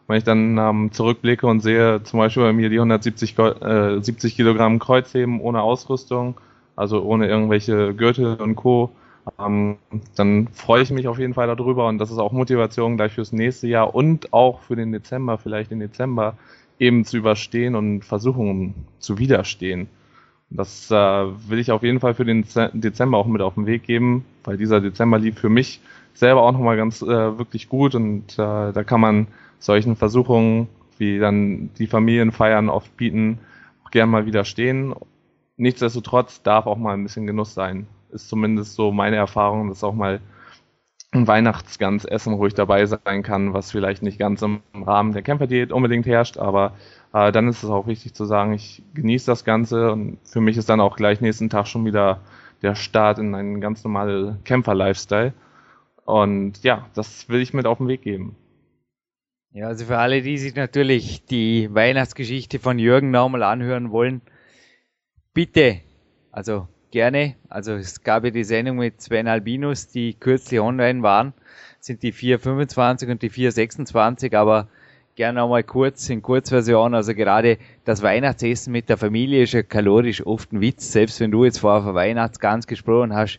Wenn ich dann ähm, zurückblicke und sehe zum Beispiel bei mir die 170 äh, 70 Kilogramm Kreuzheben ohne Ausrüstung, also ohne irgendwelche Gürtel und Co., ähm, dann freue ich mich auf jeden Fall darüber und das ist auch Motivation gleich fürs nächste Jahr und auch für den Dezember, vielleicht den Dezember eben zu überstehen und Versuchungen zu widerstehen. Das äh, will ich auf jeden Fall für den Dezember auch mit auf den Weg geben, weil dieser Dezember lief für mich selber auch nochmal ganz äh, wirklich gut und äh, da kann man solchen Versuchungen, wie dann die Familienfeiern oft bieten, auch gern mal widerstehen. Nichtsdestotrotz darf auch mal ein bisschen Genuss sein. Ist zumindest so meine Erfahrung, dass auch mal ein Weihnachtsgansessen ruhig dabei sein kann, was vielleicht nicht ganz im Rahmen der Kämpferdiät unbedingt herrscht, aber äh, dann ist es auch wichtig zu sagen, ich genieße das Ganze und für mich ist dann auch gleich nächsten Tag schon wieder der Start in einen ganz normalen Kämpfer-Lifestyle. Und ja, das will ich mit auf den Weg geben. Ja, also für alle, die sich natürlich die Weihnachtsgeschichte von Jürgen nochmal anhören wollen, bitte, also gerne, also es gab ja die Sendung mit Sven Albinus, die kürzlich online waren, sind die 425 und die 426, aber gerne einmal kurz in Kurzversion. Also gerade das Weihnachtsessen mit der Familie ist ja kalorisch oft ein Witz. Selbst wenn du jetzt vorher von Weihnachtsgans gesprochen hast,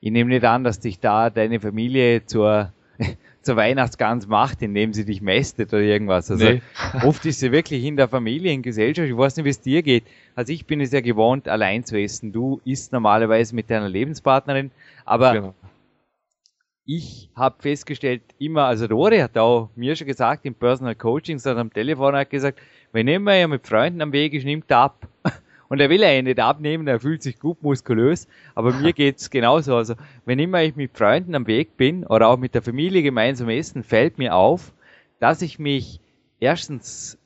ich nehme nicht an, dass dich da deine Familie zur, zur Weihnachtsgans macht, indem sie dich mästet oder irgendwas. Also nee. oft ist sie wirklich in der Familie, in Gesellschaft. Ich weiß nicht, wie es dir geht. Also ich bin es ja gewohnt, allein zu essen. Du isst normalerweise mit deiner Lebenspartnerin, aber genau. Ich habe festgestellt, immer, also Rory hat auch mir schon gesagt, im Personal Coaching, sondern am Telefon hat gesagt, wenn immer er mit Freunden am Weg ist, nimmt er ab. Und er will ja nicht abnehmen, er fühlt sich gut muskulös, aber mir geht's genauso. Also, wenn immer ich mit Freunden am Weg bin oder auch mit der Familie gemeinsam essen, fällt mir auf, dass ich mich erstens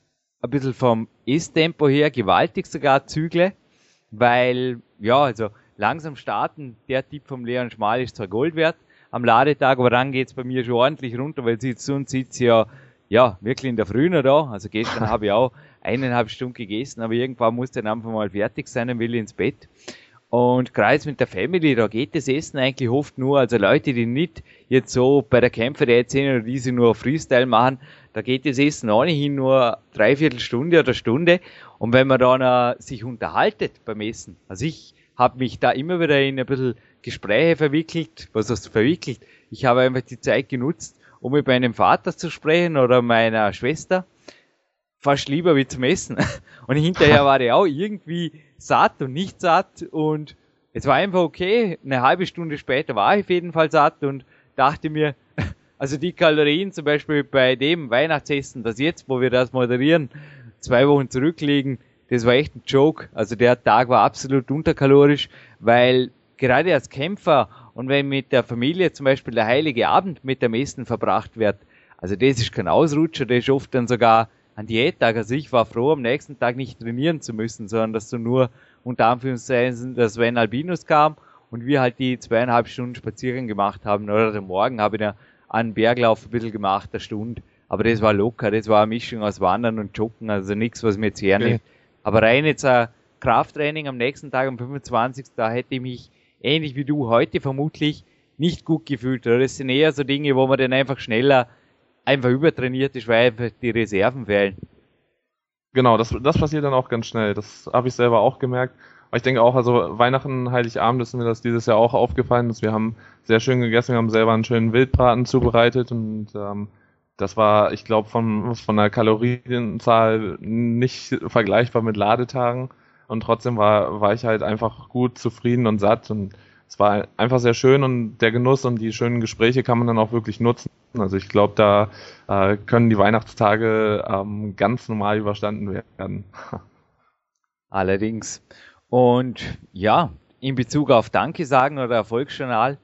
ein bisschen vom Esstempo her gewaltig sogar zügle, weil, ja, also langsam starten, der Tipp vom Leon Schmal ist zwar Gold wert am Ladetag, aber dann geht's bei mir schon ordentlich runter, weil sie sonst sitzt ja, ja, wirklich in der Früh noch da. Also gestern habe ich auch eineinhalb Stunden gegessen, aber irgendwann muss dann einfach mal fertig sein und will ins Bett. Und gerade mit der Family, da geht das Essen eigentlich oft nur, also Leute, die nicht jetzt so bei der Kämpfer der sind oder die sie nur Freestyle machen, da geht das Essen ohnehin nur dreiviertel Stunde oder Stunde. Und wenn man dann uh, sich unterhaltet beim Essen, also ich habe mich da immer wieder in ein bisschen Gespräche verwickelt, was heißt verwickelt? Ich habe einfach die Zeit genutzt, um mit meinem Vater zu sprechen oder meiner Schwester fast lieber wie zum Essen. Und hinterher war ich auch irgendwie satt und nicht satt und es war einfach okay. Eine halbe Stunde später war ich auf jeden Fall satt und dachte mir, also die Kalorien zum Beispiel bei dem Weihnachtsessen, das jetzt, wo wir das moderieren, zwei Wochen zurückliegen, das war echt ein Joke. Also der Tag war absolut unterkalorisch, weil gerade als Kämpfer und wenn mit der Familie zum Beispiel der heilige Abend mit dem Essen verbracht wird, also das ist kein Ausrutscher, das ist oft dann sogar an Diättag. Also ich war froh, am nächsten Tag nicht trainieren zu müssen, sondern dass du nur unter Anführungszeichen, dass Sven Albinus kam und wir halt die zweieinhalb Stunden Spaziergang gemacht haben. Oder am Morgen habe ich ja einen Berglauf ein bisschen gemacht, eine Stunde. Aber das war locker, das war eine Mischung aus Wandern und Joggen, also nichts, was mir jetzt hernimmt. Okay. Aber rein jetzt ein Krafttraining am nächsten Tag, am 25. Da hätte ich mich ähnlich wie du heute vermutlich nicht gut gefühlt. Oder das sind eher so Dinge, wo man dann einfach schneller einfach übertrainiert ist, weil einfach die Reserven fehlen. Genau, das, das passiert dann auch ganz schnell. Das habe ich selber auch gemerkt. Aber ich denke auch, also Weihnachten, Heiligabend ist mir das dieses Jahr auch aufgefallen, dass wir haben sehr schön gegessen, wir haben selber einen schönen Wildbraten zubereitet und ähm, das war, ich glaube, von, von der Kalorienzahl nicht vergleichbar mit Ladetagen. Und trotzdem war, war ich halt einfach gut zufrieden und satt und es war einfach sehr schön und der Genuss und die schönen Gespräche kann man dann auch wirklich nutzen. Also ich glaube, da äh, können die Weihnachtstage ähm, ganz normal überstanden werden. Allerdings. Und ja, in Bezug auf Danke sagen oder Erfolgsjournal,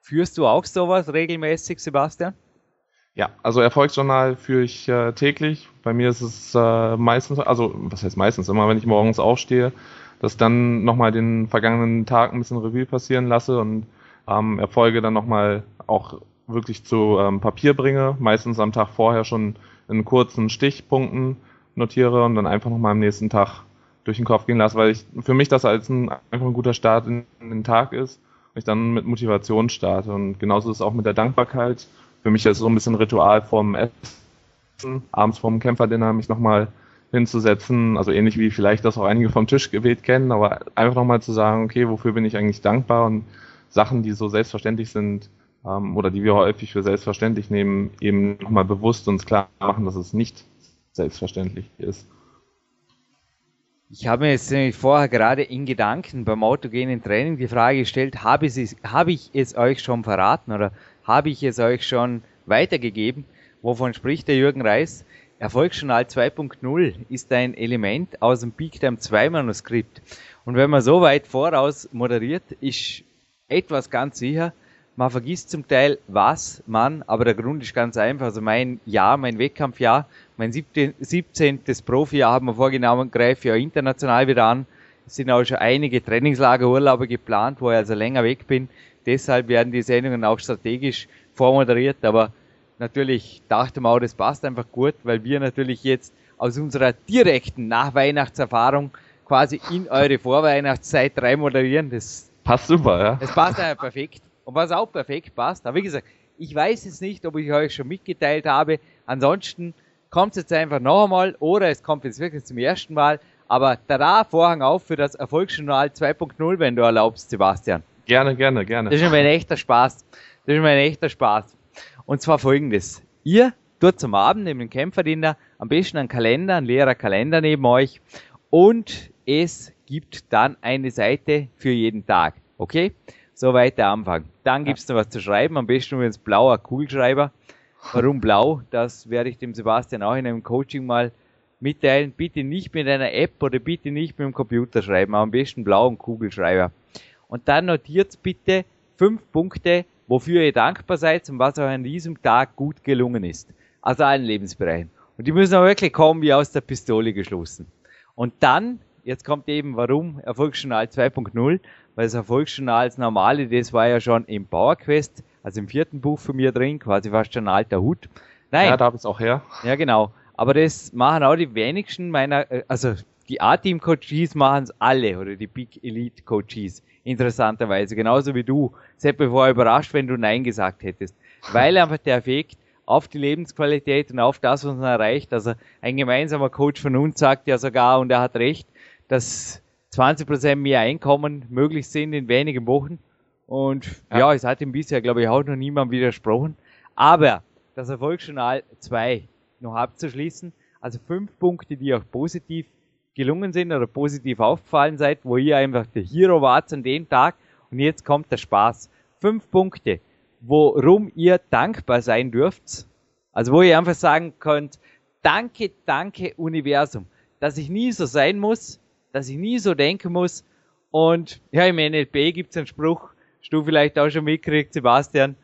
führst du auch sowas regelmäßig, Sebastian? Ja, also Erfolgsjournal führe ich äh, täglich. Bei mir ist es äh, meistens, also was heißt meistens, immer wenn ich morgens aufstehe, dass dann nochmal den vergangenen Tag ein bisschen Revue passieren lasse und ähm, Erfolge dann nochmal auch wirklich zu ähm, Papier bringe, meistens am Tag vorher schon in kurzen Stichpunkten notiere und dann einfach nochmal am nächsten Tag durch den Kopf gehen lasse, weil ich für mich das als ein, einfach ein guter Start in, in den Tag ist und ich dann mit Motivation starte. Und genauso ist es auch mit der Dankbarkeit. Für mich ist so ein bisschen Ritual vorm Essen, abends vorm Kämpferdinner mich nochmal hinzusetzen, also ähnlich wie vielleicht das auch einige vom Tisch gewählt kennen, aber einfach nochmal zu sagen, okay, wofür bin ich eigentlich dankbar? Und Sachen, die so selbstverständlich sind ähm, oder die wir häufig für selbstverständlich nehmen, eben nochmal bewusst uns klar machen, dass es nicht selbstverständlich ist. Ich habe mir jetzt nämlich vorher gerade in Gedanken beim autogenen Training die Frage gestellt, habe, es, habe ich es euch schon verraten? Oder habe ich es euch schon weitergegeben? Wovon spricht der Jürgen Reis? Erfolgsjournal 2.0 ist ein Element aus dem Peak Time 2 Manuskript. Und wenn man so weit voraus moderiert, ist etwas ganz sicher, man vergisst zum Teil was man, aber der Grund ist ganz einfach. Also mein Jahr, mein Wettkampfjahr, mein 17. 17. Profijahr haben wir vorgenommen, greife ja international wieder an. Es sind auch schon einige Trainingslagerurlaube geplant, wo ich also länger weg bin. Deshalb werden die Sendungen auch strategisch vormoderiert, aber natürlich dachte man auch, das passt einfach gut, weil wir natürlich jetzt aus unserer direkten Nachweihnachtserfahrung quasi in eure Vorweihnachtszeit rein moderieren. Das passt super, ja. Das passt einfach perfekt. Und was auch perfekt passt, aber wie gesagt, ich weiß jetzt nicht, ob ich euch schon mitgeteilt habe. Ansonsten kommt es jetzt einfach noch einmal oder es kommt jetzt wirklich zum ersten Mal. Aber tada, Vorhang auf für das Erfolgsjournal 2.0, wenn du erlaubst, Sebastian. Gerne, gerne, gerne. Das ist mir ein echter Spaß. Das ist mir ein echter Spaß. Und zwar folgendes. Ihr tut zum Abend neben dem Kämpferdiener am besten einen Kalender, einen leerer Kalender neben euch und es gibt dann eine Seite für jeden Tag. Okay? Soweit der Anfang. Dann gibt's noch was zu schreiben, am besten übrigens blauer Kugelschreiber. Warum blau? Das werde ich dem Sebastian auch in einem Coaching mal mitteilen. Bitte nicht mit einer App oder bitte nicht mit dem Computer schreiben, am besten blauen Kugelschreiber. Und dann notiert bitte fünf Punkte, wofür ihr dankbar seid und was euch an diesem Tag gut gelungen ist. Also allen Lebensbereichen. Und die müssen auch wirklich kommen wie aus der Pistole geschlossen. Und dann, jetzt kommt eben warum Erfolgsjournal 2.0, weil das Erfolgsjournal das normale, das war ja schon im PowerQuest, also im vierten Buch von mir drin, quasi fast schon ein alter Hut. Nein. Ja, da habe ich es auch her. Ja, genau. Aber das machen auch die wenigsten meiner, äh, also die A-Team-Coaches machen es alle oder die Big Elite-Coaches, interessanterweise, genauso wie du. Selbst bevor überrascht, wenn du Nein gesagt hättest. Weil einfach der Effekt auf die Lebensqualität und auf das, was man erreicht, also ein gemeinsamer Coach von uns sagt ja sogar, und er hat recht, dass 20% mehr Einkommen möglich sind in wenigen Wochen. Und ja, ja es hat ihm bisher, glaube ich, auch noch niemand widersprochen. Aber das Erfolgsjournal 2 noch abzuschließen, also fünf Punkte, die auch positiv gelungen sind oder positiv aufgefallen seid, wo ihr einfach der Hero wart an dem Tag und jetzt kommt der Spaß. Fünf Punkte, worum ihr dankbar sein dürft. Also wo ihr einfach sagen könnt, danke, danke Universum, dass ich nie so sein muss, dass ich nie so denken muss. Und ja, im NLP gibt es einen Spruch, du vielleicht auch schon mitkriegt, Sebastian.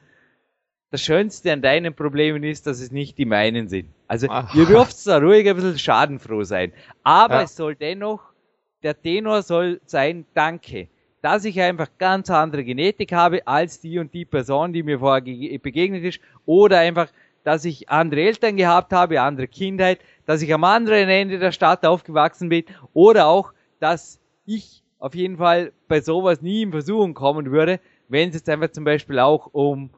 Das Schönste an deinen Problemen ist, dass es nicht die meinen sind. Also Ach. ihr dürft da ruhig ein bisschen schadenfroh sein. Aber ja. es soll dennoch, der Tenor soll sein, danke. Dass ich einfach ganz andere Genetik habe als die und die Person, die mir vorher begegnet ist. Oder einfach, dass ich andere Eltern gehabt habe, andere Kindheit, dass ich am anderen Ende der Stadt aufgewachsen bin. Oder auch, dass ich auf jeden Fall bei sowas nie in Versuchung kommen würde, wenn es jetzt einfach zum Beispiel auch um,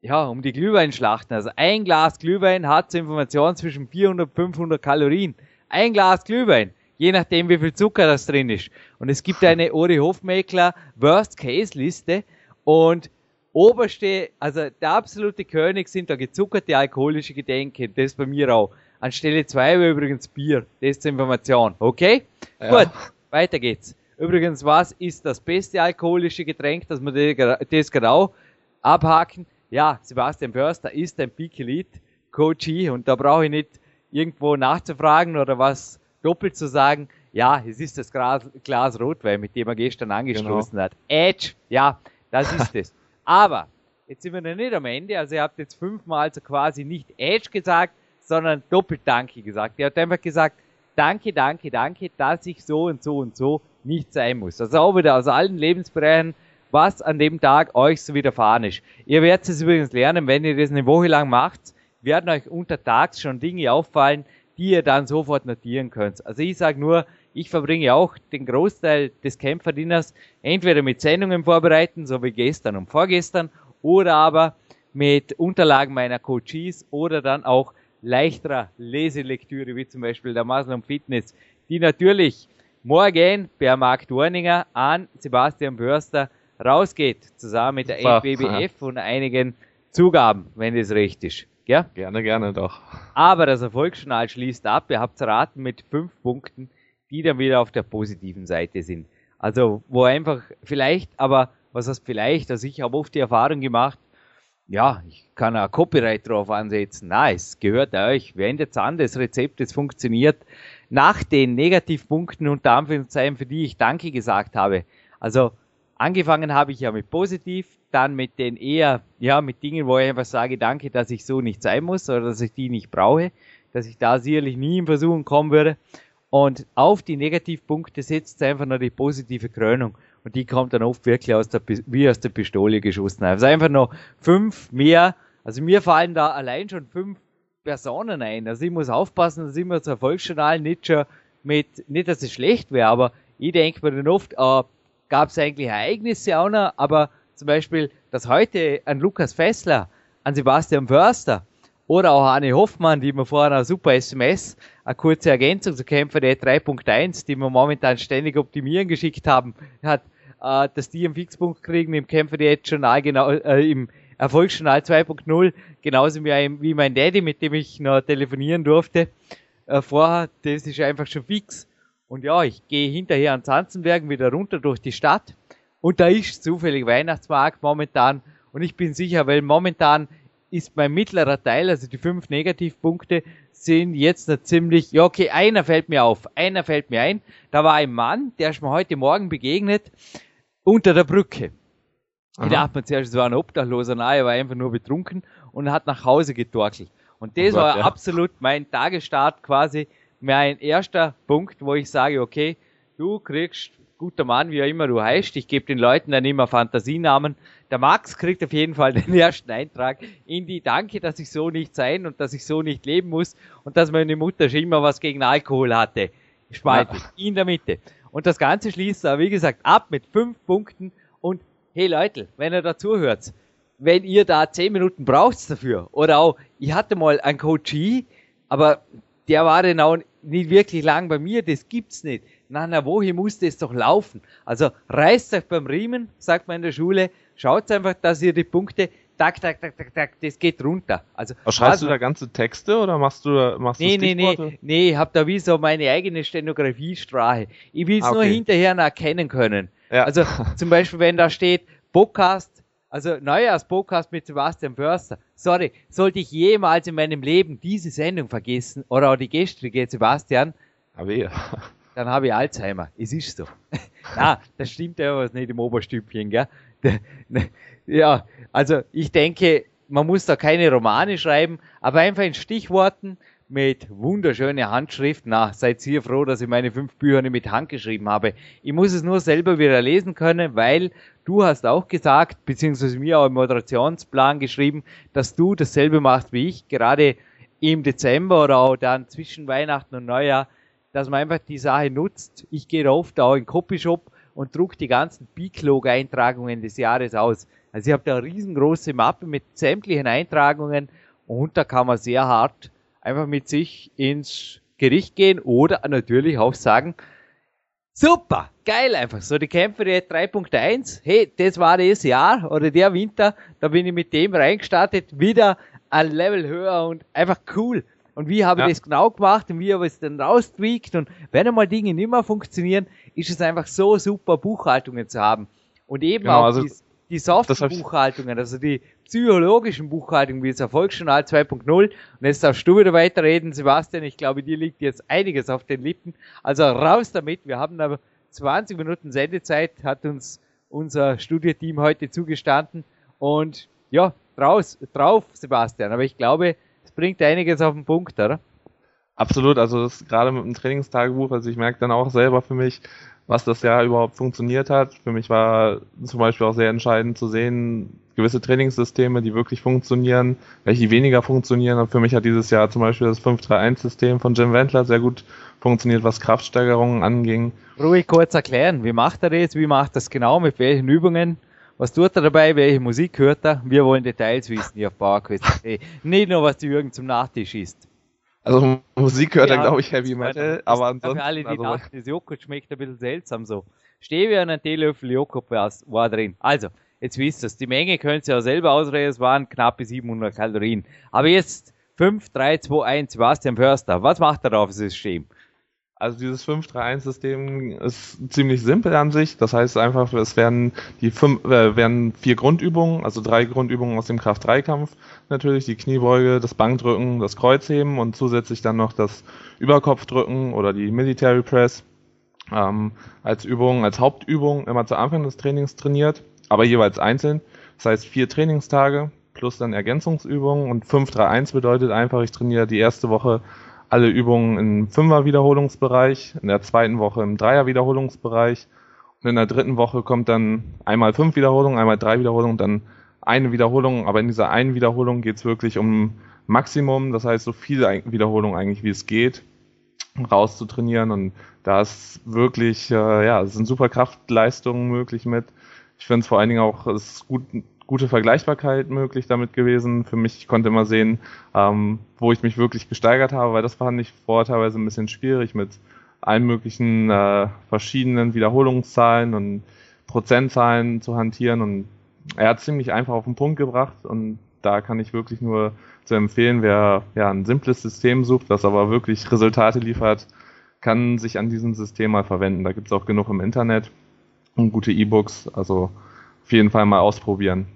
ja, um die Glühweinschlachten, also ein Glas Glühwein hat zur Information zwischen 400 und 500 Kalorien. Ein Glas Glühwein, je nachdem wie viel Zucker das drin ist. Und es gibt eine Ori Hofmeckler Worst-Case-Liste und oberste, also der absolute König sind da gezuckerte alkoholische Gedenke, das bei mir auch. Anstelle zwei war übrigens Bier, das ist zur Information, okay? Ja. Gut, weiter geht's. Übrigens, was ist das beste alkoholische Getränk, dass wir das genau abhaken? Ja, Sebastian Förster ist ein Peak Elite Coachee und da brauche ich nicht irgendwo nachzufragen oder was doppelt zu sagen. Ja, es ist das Glas, Glas Rotwein, mit dem er gestern angestoßen genau. hat. Edge, ja, das ist es. Aber, jetzt sind wir noch nicht am Ende, also ihr habt jetzt fünfmal so quasi nicht Edge gesagt, sondern doppelt Danke gesagt. Er hat einfach gesagt, danke, danke, danke, dass ich so und so und so nicht sein muss. Also auch wieder aus allen Lebensbereichen, was an dem Tag euch so widerfahren ist. Ihr werdet es übrigens lernen, wenn ihr das eine Woche lang macht, werden euch untertags schon Dinge auffallen, die ihr dann sofort notieren könnt. Also ich sage nur, ich verbringe auch den Großteil des Kämpferdieners entweder mit Sendungen vorbereiten, so wie gestern und vorgestern, oder aber mit Unterlagen meiner Coaches oder dann auch leichterer Leselektüre, wie zum Beispiel der Muslim Fitness, die natürlich morgen per Marc Dorninger an Sebastian Börster rausgeht, zusammen mit der NBBF und einigen Zugaben, wenn das richtig ist. Ja? Gerne, gerne doch. Aber das Erfolgsjournal schließt ab, ihr habt raten mit fünf Punkten, die dann wieder auf der positiven Seite sind. Also, wo einfach vielleicht, aber was heißt vielleicht, also ich habe oft die Erfahrung gemacht, ja, ich kann ein Copyright drauf ansetzen. Na, es gehört euch. Wendet an, das Rezept, das funktioniert. Nach den Negativpunkten unter Anführungszeichen, für die ich Danke gesagt habe. Also, angefangen habe ich ja mit positiv, dann mit den eher, ja, mit Dingen, wo ich einfach sage, danke, dass ich so nicht sein muss oder dass ich die nicht brauche, dass ich da sicherlich nie in Versuchen kommen würde. Und auf die Negativpunkte setzt einfach nur die positive Krönung. Und die kommt dann oft wirklich aus der, wie aus der Pistole geschossen. Also einfach noch fünf mehr. Also mir fallen da allein schon fünf Personen ein. Also ich muss aufpassen, dass ich mir das Erfolgsjournal nicht schon mit, nicht, dass es schlecht wäre, aber ich denke mir dann oft, äh, gab es eigentlich Ereignisse auch noch, aber zum Beispiel, dass heute an Lukas Fessler, an Sebastian Förster oder auch Anne Hoffmann, die mir vorher eine super SMS, eine kurze Ergänzung zu Kämpfer der 3.1, die wir momentan ständig optimieren geschickt haben, hat äh, dass die einen Fixpunkt kriegen im Kämpfer jetzt Journal genau, äh, im Erfolgsjournal 2.0, genauso wie, wie mein Daddy, mit dem ich noch telefonieren durfte äh, vorher, das ist einfach schon fix. Und ja, ich gehe hinterher an Zanzenbergen wieder runter durch die Stadt und da ist zufällig Weihnachtsmarkt momentan und ich bin sicher, weil momentan ist mein mittlerer Teil, also die fünf Negativpunkte, sind jetzt noch ziemlich, ja okay, einer fällt mir auf, einer fällt mir ein. Da war ein Mann, der ist mir heute Morgen begegnet, unter der Brücke. Aha. Ich dachte mir zuerst, es war ein Obdachloser, nein, er war einfach nur betrunken und hat nach Hause getorkelt. Und das oh Gott, war ja. absolut mein Tagesstart quasi, mein erster Punkt, wo ich sage, okay, du kriegst guter Mann, wie auch immer du heißt. Ich gebe den Leuten dann immer Fantasienamen. Der Max kriegt auf jeden Fall den ersten Eintrag in die Danke, dass ich so nicht sein und dass ich so nicht leben muss und dass meine Mutter schon immer was gegen Alkohol hatte. Spaltet. Ja. In der Mitte. Und das Ganze schließt aber, wie gesagt, ab mit fünf Punkten und hey Leute, wenn ihr dazu hört, wenn ihr da zehn Minuten braucht dafür, oder auch, ich hatte mal einen Coachie, aber der war auch nicht wirklich lang bei mir, das gibt's nicht nach einer Woche musste es doch laufen. Also reißt euch beim Riemen, sagt man in der Schule, schaut einfach, dass ihr die Punkte tak, tak, tak, tak, tak, das geht runter. Also, Aber schreibst also, du da ganze Texte oder machst du machst nee, du nee, nee, nee, ich habe da wie so meine eigene Stenografiestrache. Ich will es ah, okay. nur hinterher erkennen können. Ja. Also zum Beispiel, wenn da steht Podcast, also Neujahrs-Podcast mit Sebastian Förster. Sorry, sollte ich jemals in meinem Leben diese Sendung vergessen oder auch die gestrige Sebastian? Aber ja dann habe ich Alzheimer. Es ist so. Na, das stimmt ja was nicht im Oberstübchen, gell? ja, also ich denke, man muss da keine Romane schreiben, aber einfach in Stichworten mit wunderschöner Handschrift. Na, seid ihr froh, dass ich meine fünf Bücher nicht mit Hand geschrieben habe. Ich muss es nur selber wieder lesen können, weil du hast auch gesagt, beziehungsweise mir auch im Moderationsplan geschrieben, dass du dasselbe machst wie ich, gerade im Dezember oder auch dann zwischen Weihnachten und Neujahr dass man einfach die Sache nutzt. Ich gehe oft auch in Copyshop und druck die ganzen Biclog-Eintragungen des Jahres aus. Also ich habe da eine riesengroße Mappe mit sämtlichen Eintragungen und da kann man sehr hart einfach mit sich ins Gericht gehen oder natürlich auch sagen, super, geil einfach. So die Kämpfe jetzt 3.1, hey, das war das Jahr oder der Winter, da bin ich mit dem reingestartet, wieder ein Level höher und einfach cool und wie habe ja. ich das genau gemacht und wie habe ich es dann raustweakt und wenn einmal Dinge nicht mehr funktionieren, ist es einfach so super, Buchhaltungen zu haben. Und eben genau, auch also die, die Soft-Buchhaltungen, also die psychologischen Buchhaltungen wie das Erfolgsjournal 2.0. Und jetzt darfst du wieder weiterreden, Sebastian. Ich glaube, dir liegt jetzt einiges auf den Lippen. Also raus damit. Wir haben aber 20 Minuten Sendezeit, hat uns unser Studioteam heute zugestanden. Und ja, draus, drauf, Sebastian. Aber ich glaube, bringt einiges auf den Punkt, oder? Absolut, also das gerade mit dem Trainingstagebuch, also ich merke dann auch selber für mich, was das Jahr überhaupt funktioniert hat. Für mich war zum Beispiel auch sehr entscheidend zu sehen, gewisse Trainingssysteme, die wirklich funktionieren, welche weniger funktionieren. Und für mich hat dieses Jahr zum Beispiel das 5-3-1-System von Jim Wendler sehr gut funktioniert, was Kraftsteigerungen anging. Ruhig kurz erklären, wie macht er das, wie macht das genau, mit welchen Übungen? Was tut er dabei? Welche Musik hört er? Wir wollen Details wissen hier auf Bauerquiz. Nicht nur, was die Jürgen zum Nachtisch isst. Also Musik hört ja, er, glaube ich, Heavy Metal, aber ansonsten... Für alle, die also, dachten, das Joghurt schmeckt ein bisschen seltsam so. Stevia und ein Teelöffel Joghurt war drin. Also, jetzt wisst ihr Die Menge könnt ihr ja selber ausrechnen, es waren knappe 700 Kalorien. Aber jetzt 5, 3, 2, 1, Sebastian Förster. Was macht er auf das System? Also dieses 5-3-1-System ist ziemlich simpel an sich. Das heißt einfach, es werden die fünf, äh, werden vier Grundübungen, also drei Grundübungen aus dem Kraft-3-Kampf natürlich, die Kniebeuge, das Bankdrücken, das Kreuzheben und zusätzlich dann noch das Überkopfdrücken oder die Military Press ähm, als Übung, als Hauptübung immer zu Anfang des Trainings trainiert, aber jeweils einzeln. Das heißt vier Trainingstage plus dann Ergänzungsübungen und 5-3-1 bedeutet einfach, ich trainiere die erste Woche alle Übungen im Fünfer-Wiederholungsbereich, in der zweiten Woche im Dreier-Wiederholungsbereich und in der dritten Woche kommt dann einmal fünf Wiederholungen, einmal drei Wiederholungen, dann eine Wiederholung, aber in dieser einen Wiederholung geht es wirklich um Maximum, das heißt so viele Wiederholungen eigentlich wie es geht, rauszutrainieren und da ist wirklich, äh, ja, es sind super Kraftleistungen möglich mit. Ich finde es vor allen Dingen auch, es ist gut, gute Vergleichbarkeit möglich damit gewesen. Für mich, ich konnte immer sehen, ähm, wo ich mich wirklich gesteigert habe, weil das fand ich vorher teilweise ein bisschen schwierig mit allen möglichen äh, verschiedenen Wiederholungszahlen und Prozentzahlen zu hantieren und er hat ziemlich einfach auf den Punkt gebracht und da kann ich wirklich nur zu empfehlen, wer ja ein simples System sucht, das aber wirklich Resultate liefert, kann sich an diesem System mal verwenden. Da gibt es auch genug im Internet und gute E-Books, also auf jeden Fall mal ausprobieren.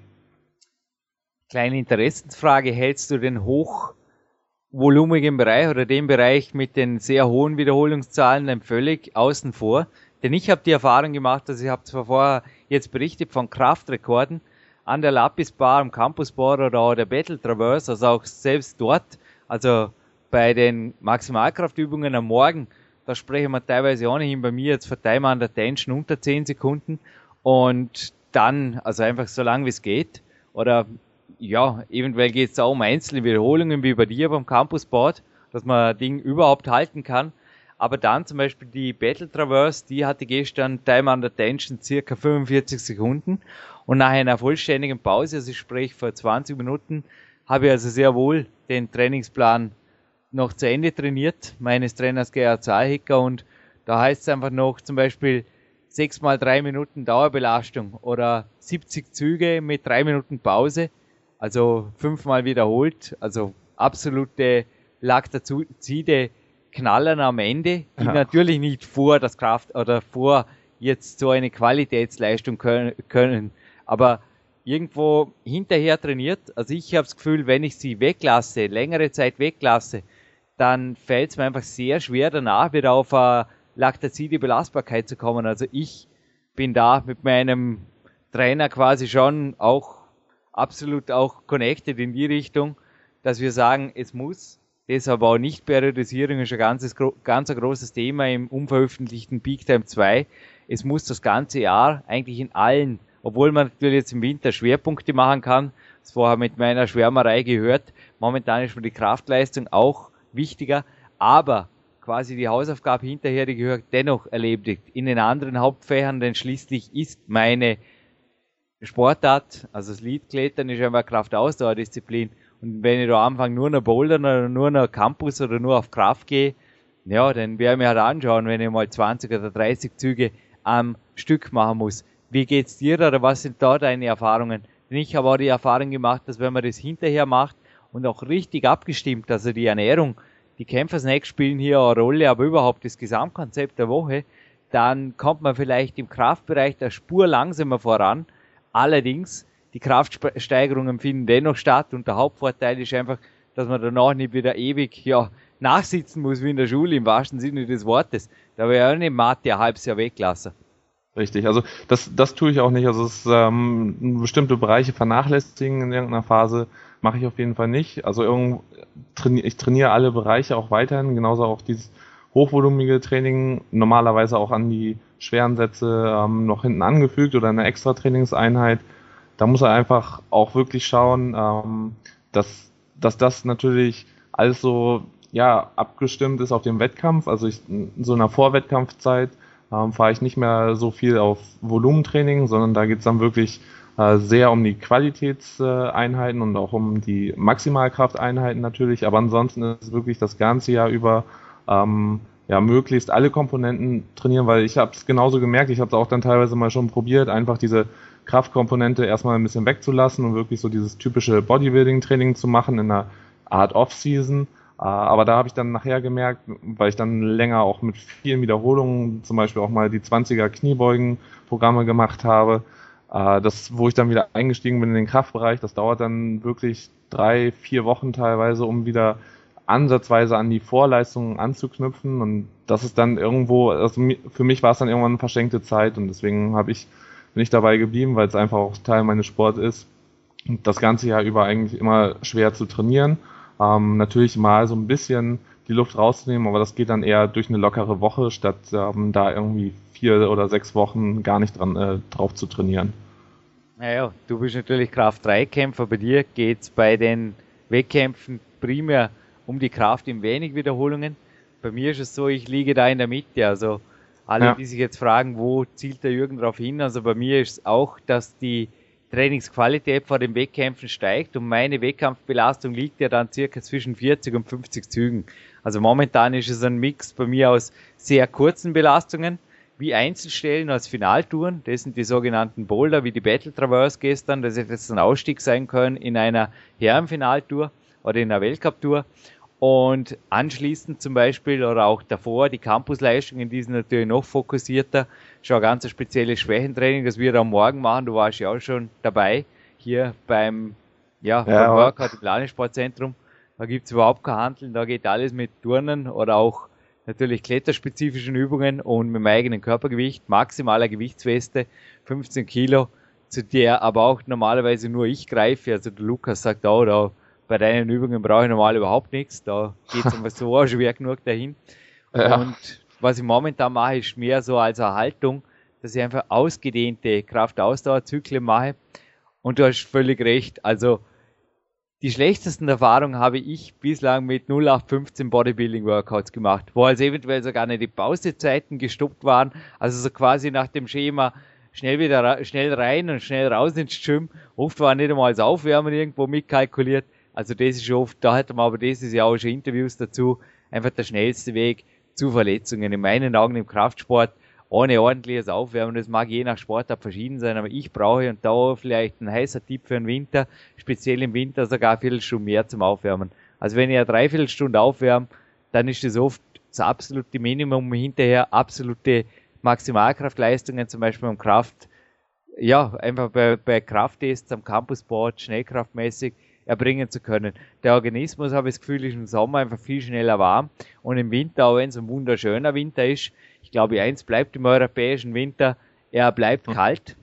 Kleine Interessensfrage, hältst du den hochvolumigen Bereich oder den Bereich mit den sehr hohen Wiederholungszahlen dann völlig außen vor? Denn ich habe die Erfahrung gemacht, dass ich habe zwar vorher jetzt berichtet von Kraftrekorden an der Lapis Bar, am Campus Bar oder auch der Battle Traverse, also auch selbst dort, also bei den Maximalkraftübungen am Morgen, da sprechen wir teilweise ohnehin bei mir jetzt von Time under Tension unter 10 Sekunden und dann, also einfach so lang wie es geht. Oder ja, eventuell geht es auch um einzelne Wiederholungen wie bei dir beim Campus Board, dass man Ding überhaupt halten kann. Aber dann zum Beispiel die Battle Traverse, die hatte gestern Time under Tension circa 45 Sekunden. Und nach einer vollständigen Pause, also ich spreche vor 20 Minuten, habe ich also sehr wohl den Trainingsplan noch zu Ende trainiert, meines Trainers Gerhard Zahlhicker. Und da heißt es einfach noch zum Beispiel 6 mal 3 Minuten Dauerbelastung oder 70 Züge mit 3 Minuten Pause. Also fünfmal wiederholt. Also absolute Laktazide knallern am Ende, die ja. natürlich nicht vor das Kraft oder vor jetzt so eine Qualitätsleistung können, können. aber irgendwo hinterher trainiert. Also ich habe das Gefühl, wenn ich sie weglasse, längere Zeit weglasse, dann fällt es mir einfach sehr schwer danach wieder auf eine Laktazide Belastbarkeit zu kommen. Also ich bin da mit meinem Trainer quasi schon auch absolut auch connected in die Richtung, dass wir sagen, es muss Deshalb auch Nicht-Periodisierung ist ein ganzes, ganz ein großes Thema im unveröffentlichten Peak Time 2. Es muss das ganze Jahr eigentlich in allen, obwohl man natürlich jetzt im Winter Schwerpunkte machen kann, das vorher mit meiner Schwärmerei gehört, momentan ist mir die Kraftleistung auch wichtiger, aber quasi die Hausaufgabe hinterher, die gehört dennoch erledigt in den anderen Hauptfächern, denn schließlich ist meine Sportart, also das Leadklettern ist einfach Kraftausdauerdisziplin und wenn ich da anfange, nur noch Bouldern oder nur noch Campus oder nur auf Kraft gehe, ja, dann werde ich mir halt anschauen, wenn ich mal 20 oder 30 Züge am Stück machen muss. Wie geht's dir oder was sind da deine Erfahrungen? Denn ich habe auch die Erfahrung gemacht, dass wenn man das hinterher macht und auch richtig abgestimmt, also die Ernährung, die Kämpfersnacks spielen hier eine Rolle, aber überhaupt das Gesamtkonzept der Woche, dann kommt man vielleicht im Kraftbereich der Spur langsamer voran. Allerdings die Kraftsteigerungen finden dennoch statt und der Hauptvorteil ist einfach, dass man danach nicht wieder ewig ja, nachsitzen muss wie in der Schule im wahrsten Sinne des Wortes. Da wäre ja auch nicht Mathe ein halbes Jahr weglassen. Richtig, also das, das tue ich auch nicht. Also es, ähm, bestimmte Bereiche vernachlässigen in irgendeiner Phase mache ich auf jeden Fall nicht. Also irgend, ich trainiere alle Bereiche auch weiterhin, genauso auch dieses hochvolumige Training, normalerweise auch an die schweren Sätze ähm, noch hinten angefügt oder eine extra Trainingseinheit da muss er einfach auch wirklich schauen, ähm, dass, dass das natürlich alles so ja, abgestimmt ist auf den Wettkampf. Also ich, in so einer Vorwettkampfzeit ähm, fahre ich nicht mehr so viel auf Volumentraining, sondern da geht es dann wirklich äh, sehr um die Qualitätseinheiten und auch um die Maximalkrafteinheiten natürlich. Aber ansonsten ist es wirklich das ganze Jahr über ähm, ja, möglichst alle Komponenten trainieren, weil ich habe es genauso gemerkt, ich habe es auch dann teilweise mal schon probiert, einfach diese Kraftkomponente erstmal ein bisschen wegzulassen und wirklich so dieses typische Bodybuilding-Training zu machen in einer Art Off-Season. Äh, aber da habe ich dann nachher gemerkt, weil ich dann länger auch mit vielen Wiederholungen, zum Beispiel auch mal die 20er Kniebeugen-Programme gemacht habe, äh, das, wo ich dann wieder eingestiegen bin in den Kraftbereich, das dauert dann wirklich drei, vier Wochen teilweise, um wieder ansatzweise an die Vorleistungen anzuknüpfen und das ist dann irgendwo, also für mich war es dann irgendwann eine verschenkte Zeit und deswegen habe ich bin ich dabei geblieben, weil es einfach auch Teil meines Sports ist. Und das ganze Jahr über eigentlich immer schwer zu trainieren. Ähm, natürlich mal so ein bisschen die Luft rauszunehmen, aber das geht dann eher durch eine lockere Woche, statt ähm, da irgendwie vier oder sechs Wochen gar nicht dran, äh, drauf zu trainieren. Naja, du bist natürlich Kraft-3-Kämpfer. Bei dir geht es bei den Wettkämpfen primär um die Kraft in wenig Wiederholungen. Bei mir ist es so, ich liege da in der Mitte. Also alle, ja. die sich jetzt fragen, wo zielt der Jürgen darauf hin? Also bei mir ist es auch, dass die Trainingsqualität vor den Wettkämpfen steigt und meine Wettkampfbelastung liegt ja dann circa zwischen 40 und 50 Zügen. Also momentan ist es ein Mix bei mir aus sehr kurzen Belastungen, wie Einzelstellen als Finaltouren. Das sind die sogenannten Boulder, wie die Battle Traverse gestern. Das hätte jetzt ein Ausstieg sein können in einer Herrenfinaltour oder in einer Weltcup-Tour. Und anschließend zum Beispiel oder auch davor die Campusleistungen, die sind natürlich noch fokussierter. Schon ein ganz spezielles Schwächentraining, das wir am Morgen machen. Du warst ja auch schon dabei hier beim, ja, ja beim Workout im Landessportzentrum. Da gibt's überhaupt kein Handeln, da geht alles mit Turnen oder auch natürlich kletterspezifischen Übungen und mit dem eigenen Körpergewicht, maximaler Gewichtsweste, 15 Kilo, zu der aber auch normalerweise nur ich greife. Also der Lukas sagt auch, da bei deinen Übungen brauche ich normal überhaupt nichts, da geht es einfach so schwer genug dahin. Ja. Und was ich momentan mache, ist mehr so als Erhaltung, dass ich einfach ausgedehnte Kraftausdauerzyklen mache. Und du hast völlig recht, also die schlechtesten Erfahrungen habe ich bislang mit 0815 Bodybuilding Workouts gemacht, wo also eventuell sogar nicht die Pausezeiten gestoppt waren, also so quasi nach dem Schema schnell wieder schnell rein und schnell raus ins Gym. Oft war nicht einmal das Aufwärmen irgendwo mitkalkuliert. Also das ist oft, da hätte man aber das ist ja auch schon Interviews dazu, einfach der schnellste Weg zu Verletzungen. In meinen Augen im Kraftsport ohne ordentliches Aufwärmen. Das mag je nach Sportart verschieden sein, aber ich brauche und da vielleicht ein heißer Tipp für den Winter, speziell im Winter sogar Viertelstunde mehr zum Aufwärmen. Also wenn ich eine Dreiviertelstunde aufwärme, dann ist das oft das absolute Minimum hinterher absolute Maximalkraftleistungen, zum Beispiel am Kraft, ja, einfach bei, bei Krafttests am Campusboard, schnellkraftmäßig erbringen zu können. Der Organismus, habe ich das Gefühl, ist im Sommer einfach viel schneller warm und im Winter, auch wenn es ein wunderschöner Winter ist, ich glaube, eins bleibt im europäischen Winter, er bleibt mhm. kalt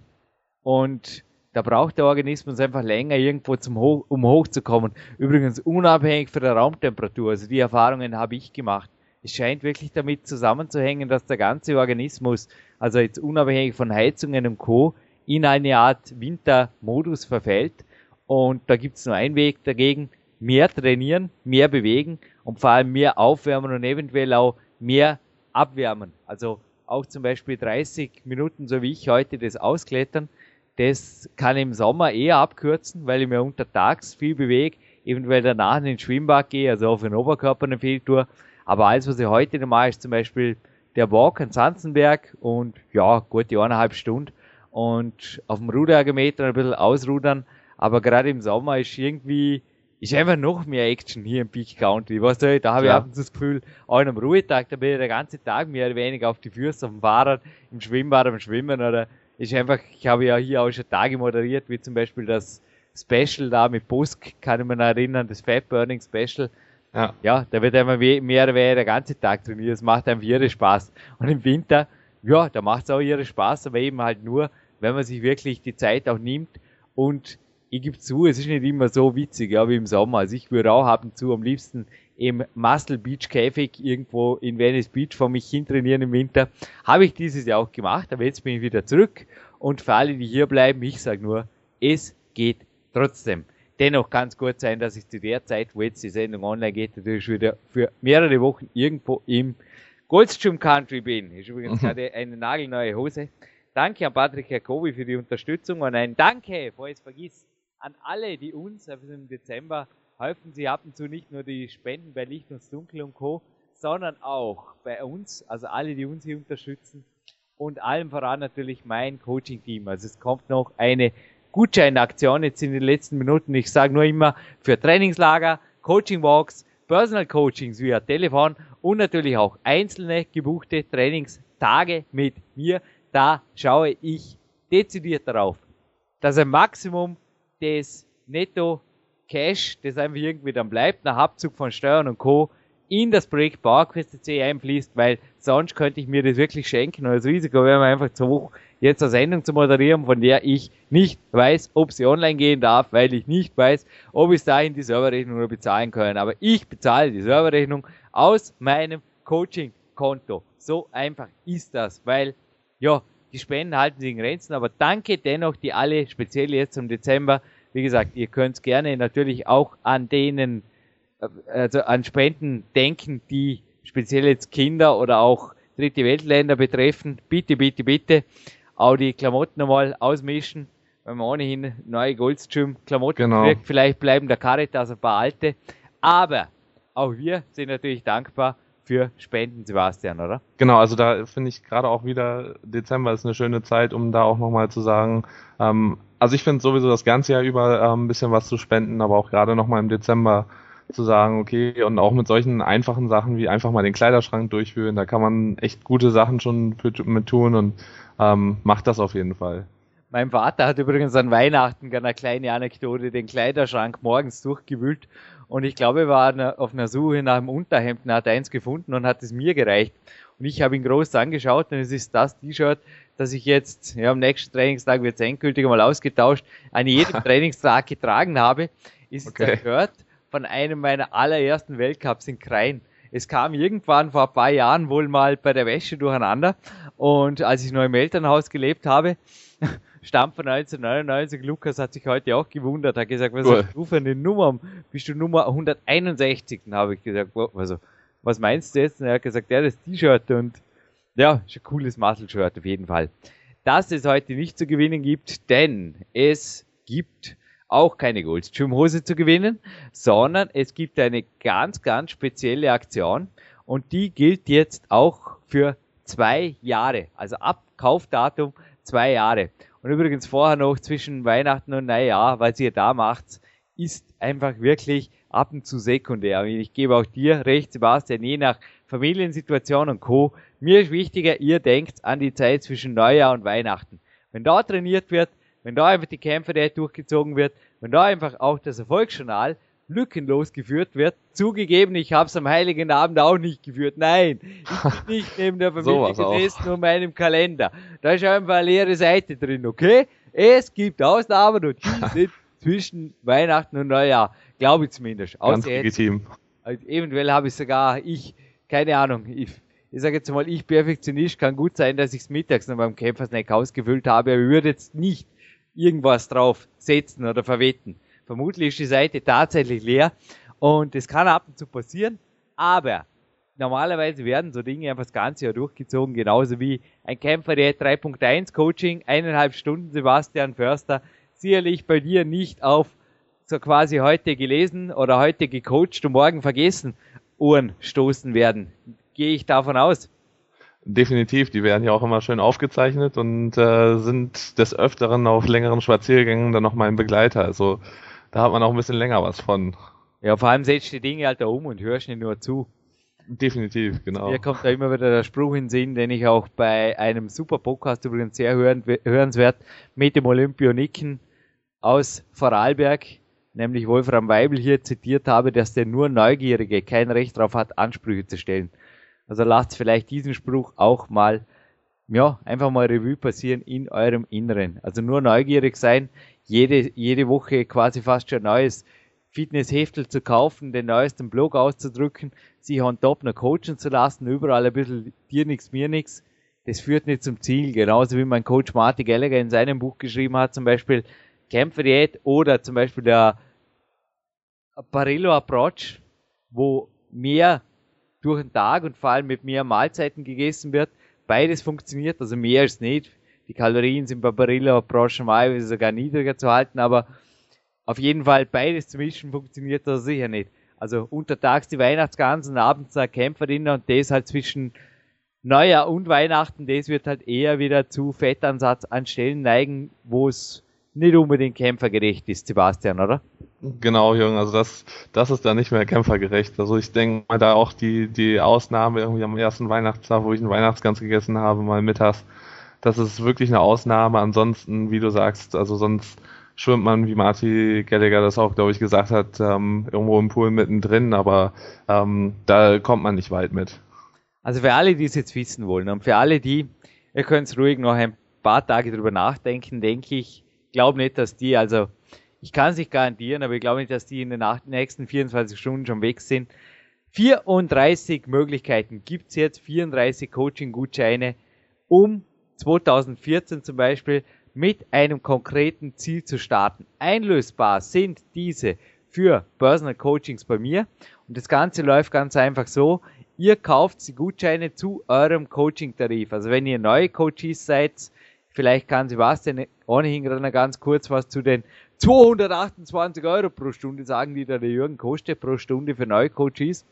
und da braucht der Organismus einfach länger irgendwo zum Hoch, um hochzukommen. Übrigens unabhängig von der Raumtemperatur. Also die Erfahrungen habe ich gemacht. Es scheint wirklich damit zusammenzuhängen, dass der ganze Organismus, also jetzt unabhängig von Heizungen und Co., in eine Art Wintermodus verfällt. Und da gibt es nur einen Weg dagegen, mehr trainieren, mehr bewegen und vor allem mehr aufwärmen und eventuell auch mehr abwärmen. Also auch zum Beispiel 30 Minuten, so wie ich heute, das Ausklettern. Das kann im Sommer eher abkürzen, weil ich mir untertags viel bewege, eventuell danach in den Schwimmbad gehe, also auf den Oberkörper eine Fehltour. Aber alles, was ich heute noch mache, ist zum Beispiel der Walk an Sanzenberg und ja, gut die eineinhalb Stunden und auf dem Ruderergometer ein bisschen ausrudern. Aber gerade im Sommer ist irgendwie ist einfach noch mehr Action hier im Peak Country. Weißt du, da habe ich ab und zu das Gefühl, auch an einem Ruhetag, da bin ich den ganzen Tag mehr oder weniger auf die Füße, auf dem Fahrrad, im Schwimmbad, am Schwimmen oder ist einfach, ich habe ja hier auch schon Tage moderiert, wie zum Beispiel das Special da mit Busk, kann ich mich noch erinnern, das Fat Burning Special. Ja. ja, da wird einfach mehr oder weniger der ganze Tag trainiert. Es macht einfach ihre Spaß. Und im Winter, ja, da macht es auch ihre Spaß, aber eben halt nur, wenn man sich wirklich die Zeit auch nimmt und ich gebe zu, es ist nicht immer so witzig, ja, wie im Sommer. Also ich würde auch ab und zu am liebsten im Muscle Beach Käfig irgendwo in Venice Beach vor mich hin trainieren im Winter. Habe ich dieses Jahr auch gemacht, aber jetzt bin ich wieder zurück. Und für alle, die hier bleiben, ich sage nur, es geht trotzdem. Dennoch kann es gut sein, dass ich zu der Zeit, wo jetzt die Sendung online geht, natürlich wieder für mehrere Wochen irgendwo im Goldstream Country bin. Ist übrigens gerade eine nagelneue Hose. Danke an Patrick Jacobi für die Unterstützung und ein Danke, bevor ich es vergisst, an alle, die uns also im Dezember helfen. Sie ab und zu nicht nur die Spenden bei Licht und Dunkel und Co., sondern auch bei uns, also alle, die uns hier unterstützen und allem voran natürlich mein Coaching-Team. Also es kommt noch eine Gutscheinaktion jetzt in den letzten Minuten. Ich sage nur immer für Trainingslager, Coaching-Walks, Personal Coachings via Telefon und natürlich auch einzelne gebuchte Trainingstage mit mir. Da schaue ich dezidiert darauf, dass ein Maximum des Netto Cash, das einfach irgendwie dann bleibt, nach Abzug von Steuern und Co. in das Projekt PowerQuest C einfließt, weil sonst könnte ich mir das wirklich schenken und das Risiko wäre mir einfach zu hoch, jetzt eine Sendung zu moderieren, von der ich nicht weiß, ob sie online gehen darf, weil ich nicht weiß, ob ich dahin die Serverrechnung nur bezahlen können. Aber ich bezahle die Serverrechnung aus meinem Coaching-Konto. So einfach ist das, weil, ja, die Spenden halten sich in Grenzen, aber danke dennoch, die alle, speziell jetzt im Dezember, wie gesagt, ihr könnt gerne natürlich auch an denen, äh, also an Spenden denken, die speziell jetzt Kinder oder auch dritte Weltländer betreffen. Bitte, bitte, bitte auch die Klamotten nochmal ausmischen, wenn man ohnehin neue Goldstream-Klamotten genau. kriegt. Vielleicht bleiben der Caritas ein paar alte. Aber auch wir sind natürlich dankbar für Spenden, Sebastian, oder? Genau, also da finde ich gerade auch wieder, Dezember ist eine schöne Zeit, um da auch nochmal zu sagen, ähm, also ich finde sowieso das ganze Jahr über ähm, ein bisschen was zu spenden, aber auch gerade nochmal im Dezember zu sagen, okay, und auch mit solchen einfachen Sachen wie einfach mal den Kleiderschrank durchführen, da kann man echt gute Sachen schon für, mit tun und ähm, macht das auf jeden Fall. Mein Vater hat übrigens an Weihnachten eine kleine Anekdote den Kleiderschrank morgens durchgewühlt und ich glaube, er war auf einer Suche nach einem Unterhemd und hat eins gefunden und hat es mir gereicht. Und ich habe ihn groß angeschaut und es ist das T-Shirt, das ich jetzt, ja, am nächsten Trainingstag wird es endgültig mal ausgetauscht, an jedem Trainingstag getragen habe, ist okay. der Shirt von einem meiner allerersten Weltcups in Krain. Es kam irgendwann vor ein paar Jahren wohl mal bei der Wäsche durcheinander und als ich noch im Elternhaus gelebt habe, stammt von 1999, Lukas hat sich heute auch gewundert, hat gesagt, was hast du für eine Nummer? Bist du Nummer 161? Dann habe ich gesagt, also, was meinst du jetzt? Und er hat gesagt, ja, das T-Shirt und ja, ist ein cooles Muscle-Shirt auf jeden Fall. Dass es heute nicht zu gewinnen gibt, denn es gibt auch keine Goldstream-Hose zu gewinnen, sondern es gibt eine ganz, ganz spezielle Aktion und die gilt jetzt auch für zwei Jahre. Also ab Kaufdatum zwei Jahre. Und übrigens vorher noch zwischen Weihnachten und Neujahr, was ihr da macht, ist einfach wirklich ab und zu sekundär. Und ich gebe auch dir recht, Sebastian, je nach Familiensituation und Co. Mir ist wichtiger, ihr denkt an die Zeit zwischen Neujahr und Weihnachten. Wenn da trainiert wird, wenn da einfach die Kämpfe durchgezogen wird, wenn da einfach auch das Erfolgsjournal lückenlos geführt wird. Zugegeben, ich habe es am Heiligen Abend auch nicht geführt. Nein, ich bin nicht neben der Familie so gesessen und meinem Kalender. Da ist einfach eine leere Seite drin, okay? Es gibt Ausnahmen und die sind zwischen Weihnachten und Neujahr. Glaube ich zumindest. Ganz legitim. Also eventuell habe ich sogar, ich, keine Ahnung, ich, ich sage jetzt mal, ich Perfektionist, kann gut sein, dass ich es mittags noch beim Kämpfersnack ausgefüllt habe, aber ich würde jetzt nicht irgendwas drauf setzen oder verwetten. Vermutlich ist die Seite tatsächlich leer und das kann ab und zu passieren, aber normalerweise werden so Dinge einfach das ganze Jahr durchgezogen, genauso wie ein Kämpfer der 3.1 Coaching, eineinhalb Stunden Sebastian Förster, sicherlich bei dir nicht auf so quasi heute gelesen oder heute gecoacht und morgen vergessen Uhren stoßen werden. Gehe ich davon aus? Definitiv, die werden ja auch immer schön aufgezeichnet und äh, sind des Öfteren auf längeren Spaziergängen dann noch mal ein Begleiter. Also da hat man auch ein bisschen länger was von. Ja, vor allem setzt die Dinge halt da um und hörst nicht nur zu. Definitiv, genau. Mir kommt da immer wieder der Spruch in den Sinn, den ich auch bei einem super Podcast übrigens sehr hörenswert mit dem Olympioniken aus Vorarlberg, nämlich Wolfram Weibel hier zitiert habe, dass der nur Neugierige kein Recht darauf hat, Ansprüche zu stellen. Also lasst vielleicht diesen Spruch auch mal, ja, einfach mal Revue passieren in eurem Inneren. Also nur neugierig sein, jede, jede Woche quasi fast schon ein neues Fitnessheftel zu kaufen, den neuesten Blog auszudrücken, sich on top noch coachen zu lassen, überall ein bisschen dir nichts, mir nichts, das führt nicht zum Ziel. Genauso wie mein Coach Marty Gallagher in seinem Buch geschrieben hat, zum Beispiel Kämpferdiät oder zum Beispiel der Parillo Approach, wo mehr durch den Tag und vor allem mit mehr Mahlzeiten gegessen wird. Beides funktioniert, also mehr als nicht. Die Kalorien sind bei Barilla Approach normalerweise sogar niedriger zu halten, aber auf jeden Fall beides zu mischen funktioniert das sicher nicht. Also untertags die Weihnachtsgans und abends eine Kämpferin und das halt zwischen Neujahr und Weihnachten, das wird halt eher wieder zu Fettansatz an Stellen neigen, wo es nicht unbedingt kämpfergerecht ist, Sebastian, oder? Genau, Jürgen, also das, das ist dann nicht mehr kämpfergerecht. Also ich denke mal da auch die, die Ausnahme irgendwie am ersten Weihnachtstag, wo ich einen Weihnachtsgans gegessen habe, mal mittags, das ist wirklich eine Ausnahme. Ansonsten, wie du sagst, also sonst schwimmt man, wie Marty Gallagher das auch, glaube ich, gesagt hat, ähm, irgendwo im Pool mittendrin, aber ähm, da kommt man nicht weit mit. Also für alle, die es jetzt wissen wollen und für alle, die, ihr könnt es ruhig noch ein paar Tage drüber nachdenken, denke ich, glaube nicht, dass die, also ich kann es nicht garantieren, aber ich glaube nicht, dass die in den nächsten 24 Stunden schon weg sind. 34 Möglichkeiten gibt's jetzt, 34 Coaching-Gutscheine, um 2014 zum Beispiel mit einem konkreten Ziel zu starten. Einlösbar sind diese für Personal Coachings bei mir und das Ganze läuft ganz einfach so. Ihr kauft die Gutscheine zu eurem Coaching-Tarif. Also wenn ihr neue Coaches seid, vielleicht kann Sebastian ohnehin gerade ganz kurz was zu den 228 Euro pro Stunde sagen, die da der Jürgen kostet pro Stunde für neue Coaches.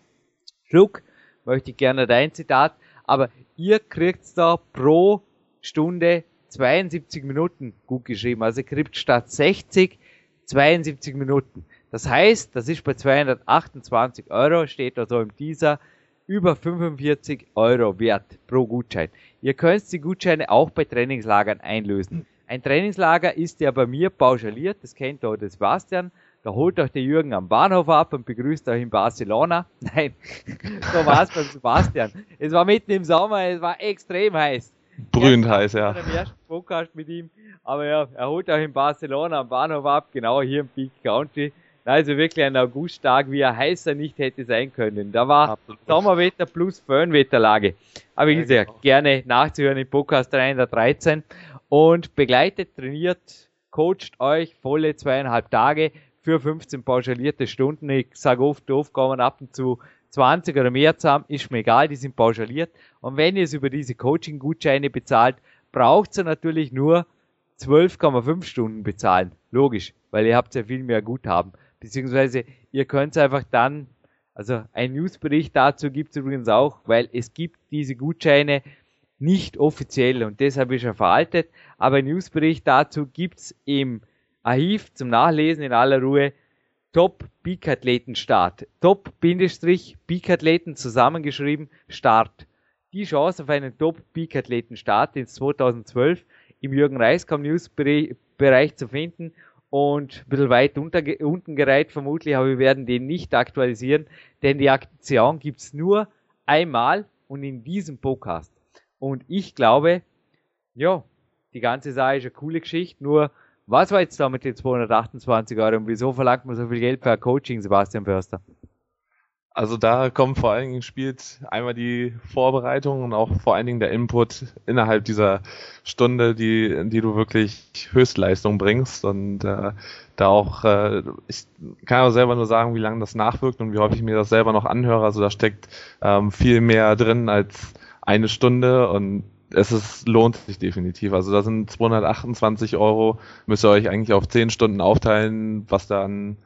Schluck möchte ich gerne dein Zitat, aber ihr kriegt da pro Stunde 72 Minuten gut geschrieben. Also kriegt statt 60 72 Minuten. Das heißt, das ist bei 228 Euro, steht da so im Teaser, über 45 Euro wert pro Gutschein. Ihr könnt die Gutscheine auch bei Trainingslagern einlösen. Ein Trainingslager ist ja bei mir pauschaliert, das kennt auch der Sebastian. Da holt euch der Jürgen am Bahnhof ab und begrüßt euch in Barcelona. Nein, so war es beim Sebastian. Es war mitten im Sommer, es war extrem heiß. Brühend heiß, ja. Im ersten Podcast mit ihm. Aber ja, er holt euch in Barcelona am Bahnhof ab, genau hier im Peak County. Also wirklich ein Augusttag, wie er heißer nicht hätte sein können. Da war Absolut. Sommerwetter plus Föhnwetterlage. Aber wie gesagt, genau. gerne nachzuhören im Podcast 313 und begleitet, trainiert, coacht euch volle zweieinhalb Tage für 15 pauschalierte Stunden. Ich sage oft, oft kommen ab und zu 20 oder mehr zusammen, ist mir egal, die sind pauschaliert. Und wenn ihr es über diese Coaching-Gutscheine bezahlt, braucht ihr natürlich nur 12,5 Stunden bezahlen. Logisch, weil ihr habt ja viel mehr Guthaben. Beziehungsweise ihr könnt einfach dann, also ein Newsbericht dazu gibt es übrigens auch, weil es gibt diese Gutscheine nicht offiziell und deshalb ist er veraltet, aber ein Newsbericht dazu gibt's im Archiv zum Nachlesen in aller Ruhe Top Peak-Athleten Start. Top Peak-Athleten zusammengeschrieben Start. Die Chance auf einen Top Peak-Athleten Start ins 2012 im Jürgen Reiskam News Bereich zu finden und ein bisschen weit unter, unten gereiht vermutlich, aber wir werden den nicht aktualisieren, denn die Aktion gibt's nur einmal und in diesem Podcast. Und ich glaube, ja, die ganze Sache ist eine coole Geschichte, nur was war jetzt da mit den 228 Euro und wieso verlangt man so viel Geld ein Coaching, Sebastian Förster? Also da kommt vor allen Dingen spielt einmal die Vorbereitung und auch vor allen Dingen der Input innerhalb dieser Stunde, die, die du wirklich Höchstleistung bringst und äh, da auch, äh, ich kann auch selber nur sagen, wie lange das nachwirkt und wie häufig ich mir das selber noch anhöre. Also da steckt ähm, viel mehr drin als eine Stunde und es ist, lohnt sich definitiv. Also da sind 228 Euro, müsst ihr euch eigentlich auf 10 Stunden aufteilen, was dann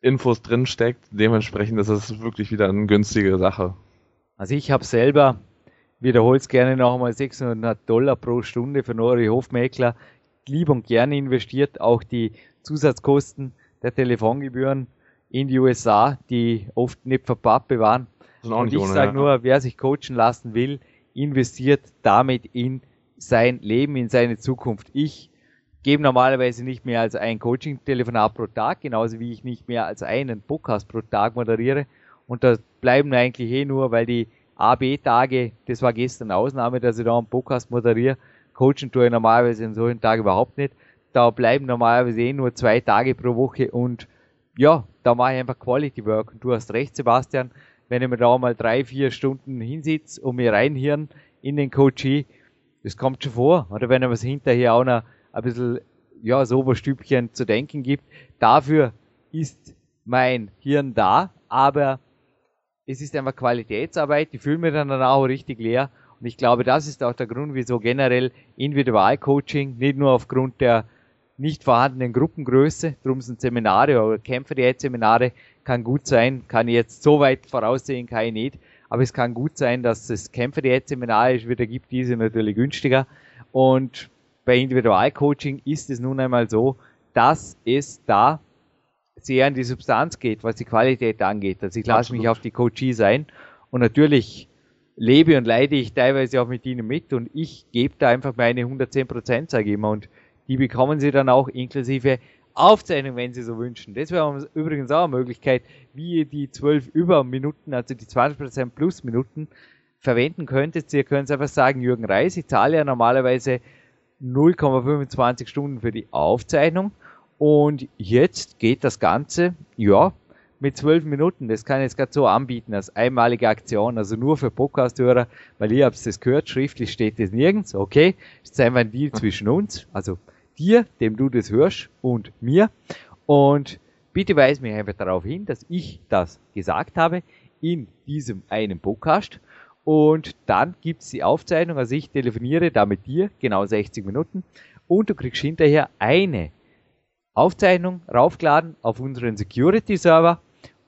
Infos drin steckt. Dementsprechend ist es wirklich wieder eine günstige Sache. Also ich habe selber, wiederhole es gerne noch einmal, 600 Dollar pro Stunde für Nori Hofmäkler lieb und gerne investiert. Auch die Zusatzkosten der Telefongebühren in die USA, die oft nicht verpappe waren. Und ich sage nur, wer sich coachen lassen will, investiert damit in sein Leben, in seine Zukunft. Ich gebe normalerweise nicht mehr als ein Coaching-Telefonat pro Tag, genauso wie ich nicht mehr als einen Podcast pro Tag moderiere. Und da bleiben eigentlich eh nur, weil die AB-Tage, das war gestern Ausnahme, dass ich da einen Podcast moderiere. Coaching tue ich normalerweise in solchen Tagen überhaupt nicht. Da bleiben normalerweise eh nur zwei Tage pro Woche und ja, da mache ich einfach Quality Work. Und du hast recht, Sebastian, wenn ich mir da mal drei, vier Stunden hinsitze und mir reinhirn in den Coachee, das kommt schon vor. Oder wenn er was hinterher auch noch ein bisschen, ja, so Oberstübchen zu denken gibt. Dafür ist mein Hirn da, aber es ist einfach Qualitätsarbeit, die fühlen mir dann auch richtig leer. Und ich glaube, das ist auch der Grund, wieso generell Individualcoaching nicht nur aufgrund der nicht vorhandenen Gruppengröße, darum sind Seminare oder Kämpferdiät-Seminare, kann gut sein, kann ich jetzt so weit voraussehen, kann ich nicht, aber es kann gut sein, dass es Kämpferdiät-Seminare ist, wieder gibt diese natürlich günstiger. Und bei Individualcoaching ist es nun einmal so, dass es da sehr an die Substanz geht, was die Qualität angeht. Also ich lasse mich auf die Coachie sein. Und natürlich lebe und leide ich teilweise auch mit ihnen mit. Und ich gebe da einfach meine 110 Prozent, sage ich immer, und die bekommen sie dann auch inklusive Aufzeichnung, wenn sie so wünschen. Das wäre übrigens auch eine Möglichkeit, wie ihr die 12 Überminuten, also die 20% plus Minuten verwenden könntet. Ihr könnt einfach sagen, Jürgen Reis, ich zahle ja normalerweise 0,25 Stunden für die Aufzeichnung. Und jetzt geht das Ganze, ja, mit 12 Minuten. Das kann ich jetzt gerade so anbieten als einmalige Aktion, also nur für Podcast-Hörer, weil ihr habt es gehört, schriftlich steht das nirgends. Okay, ist einfach ein Deal zwischen uns, also dir, dem du das hörst, und mir. Und bitte weis mich einfach darauf hin, dass ich das gesagt habe in diesem einen Podcast. Und dann gibt's die Aufzeichnung, also ich telefoniere da mit dir, genau 60 Minuten, und du kriegst hinterher eine Aufzeichnung raufgeladen auf unseren Security-Server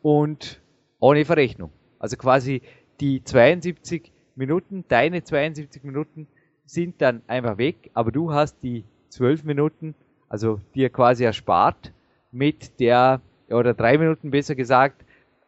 und ohne Verrechnung. Also quasi die 72 Minuten, deine 72 Minuten sind dann einfach weg, aber du hast die 12 Minuten, also dir quasi erspart mit der, oder drei Minuten besser gesagt,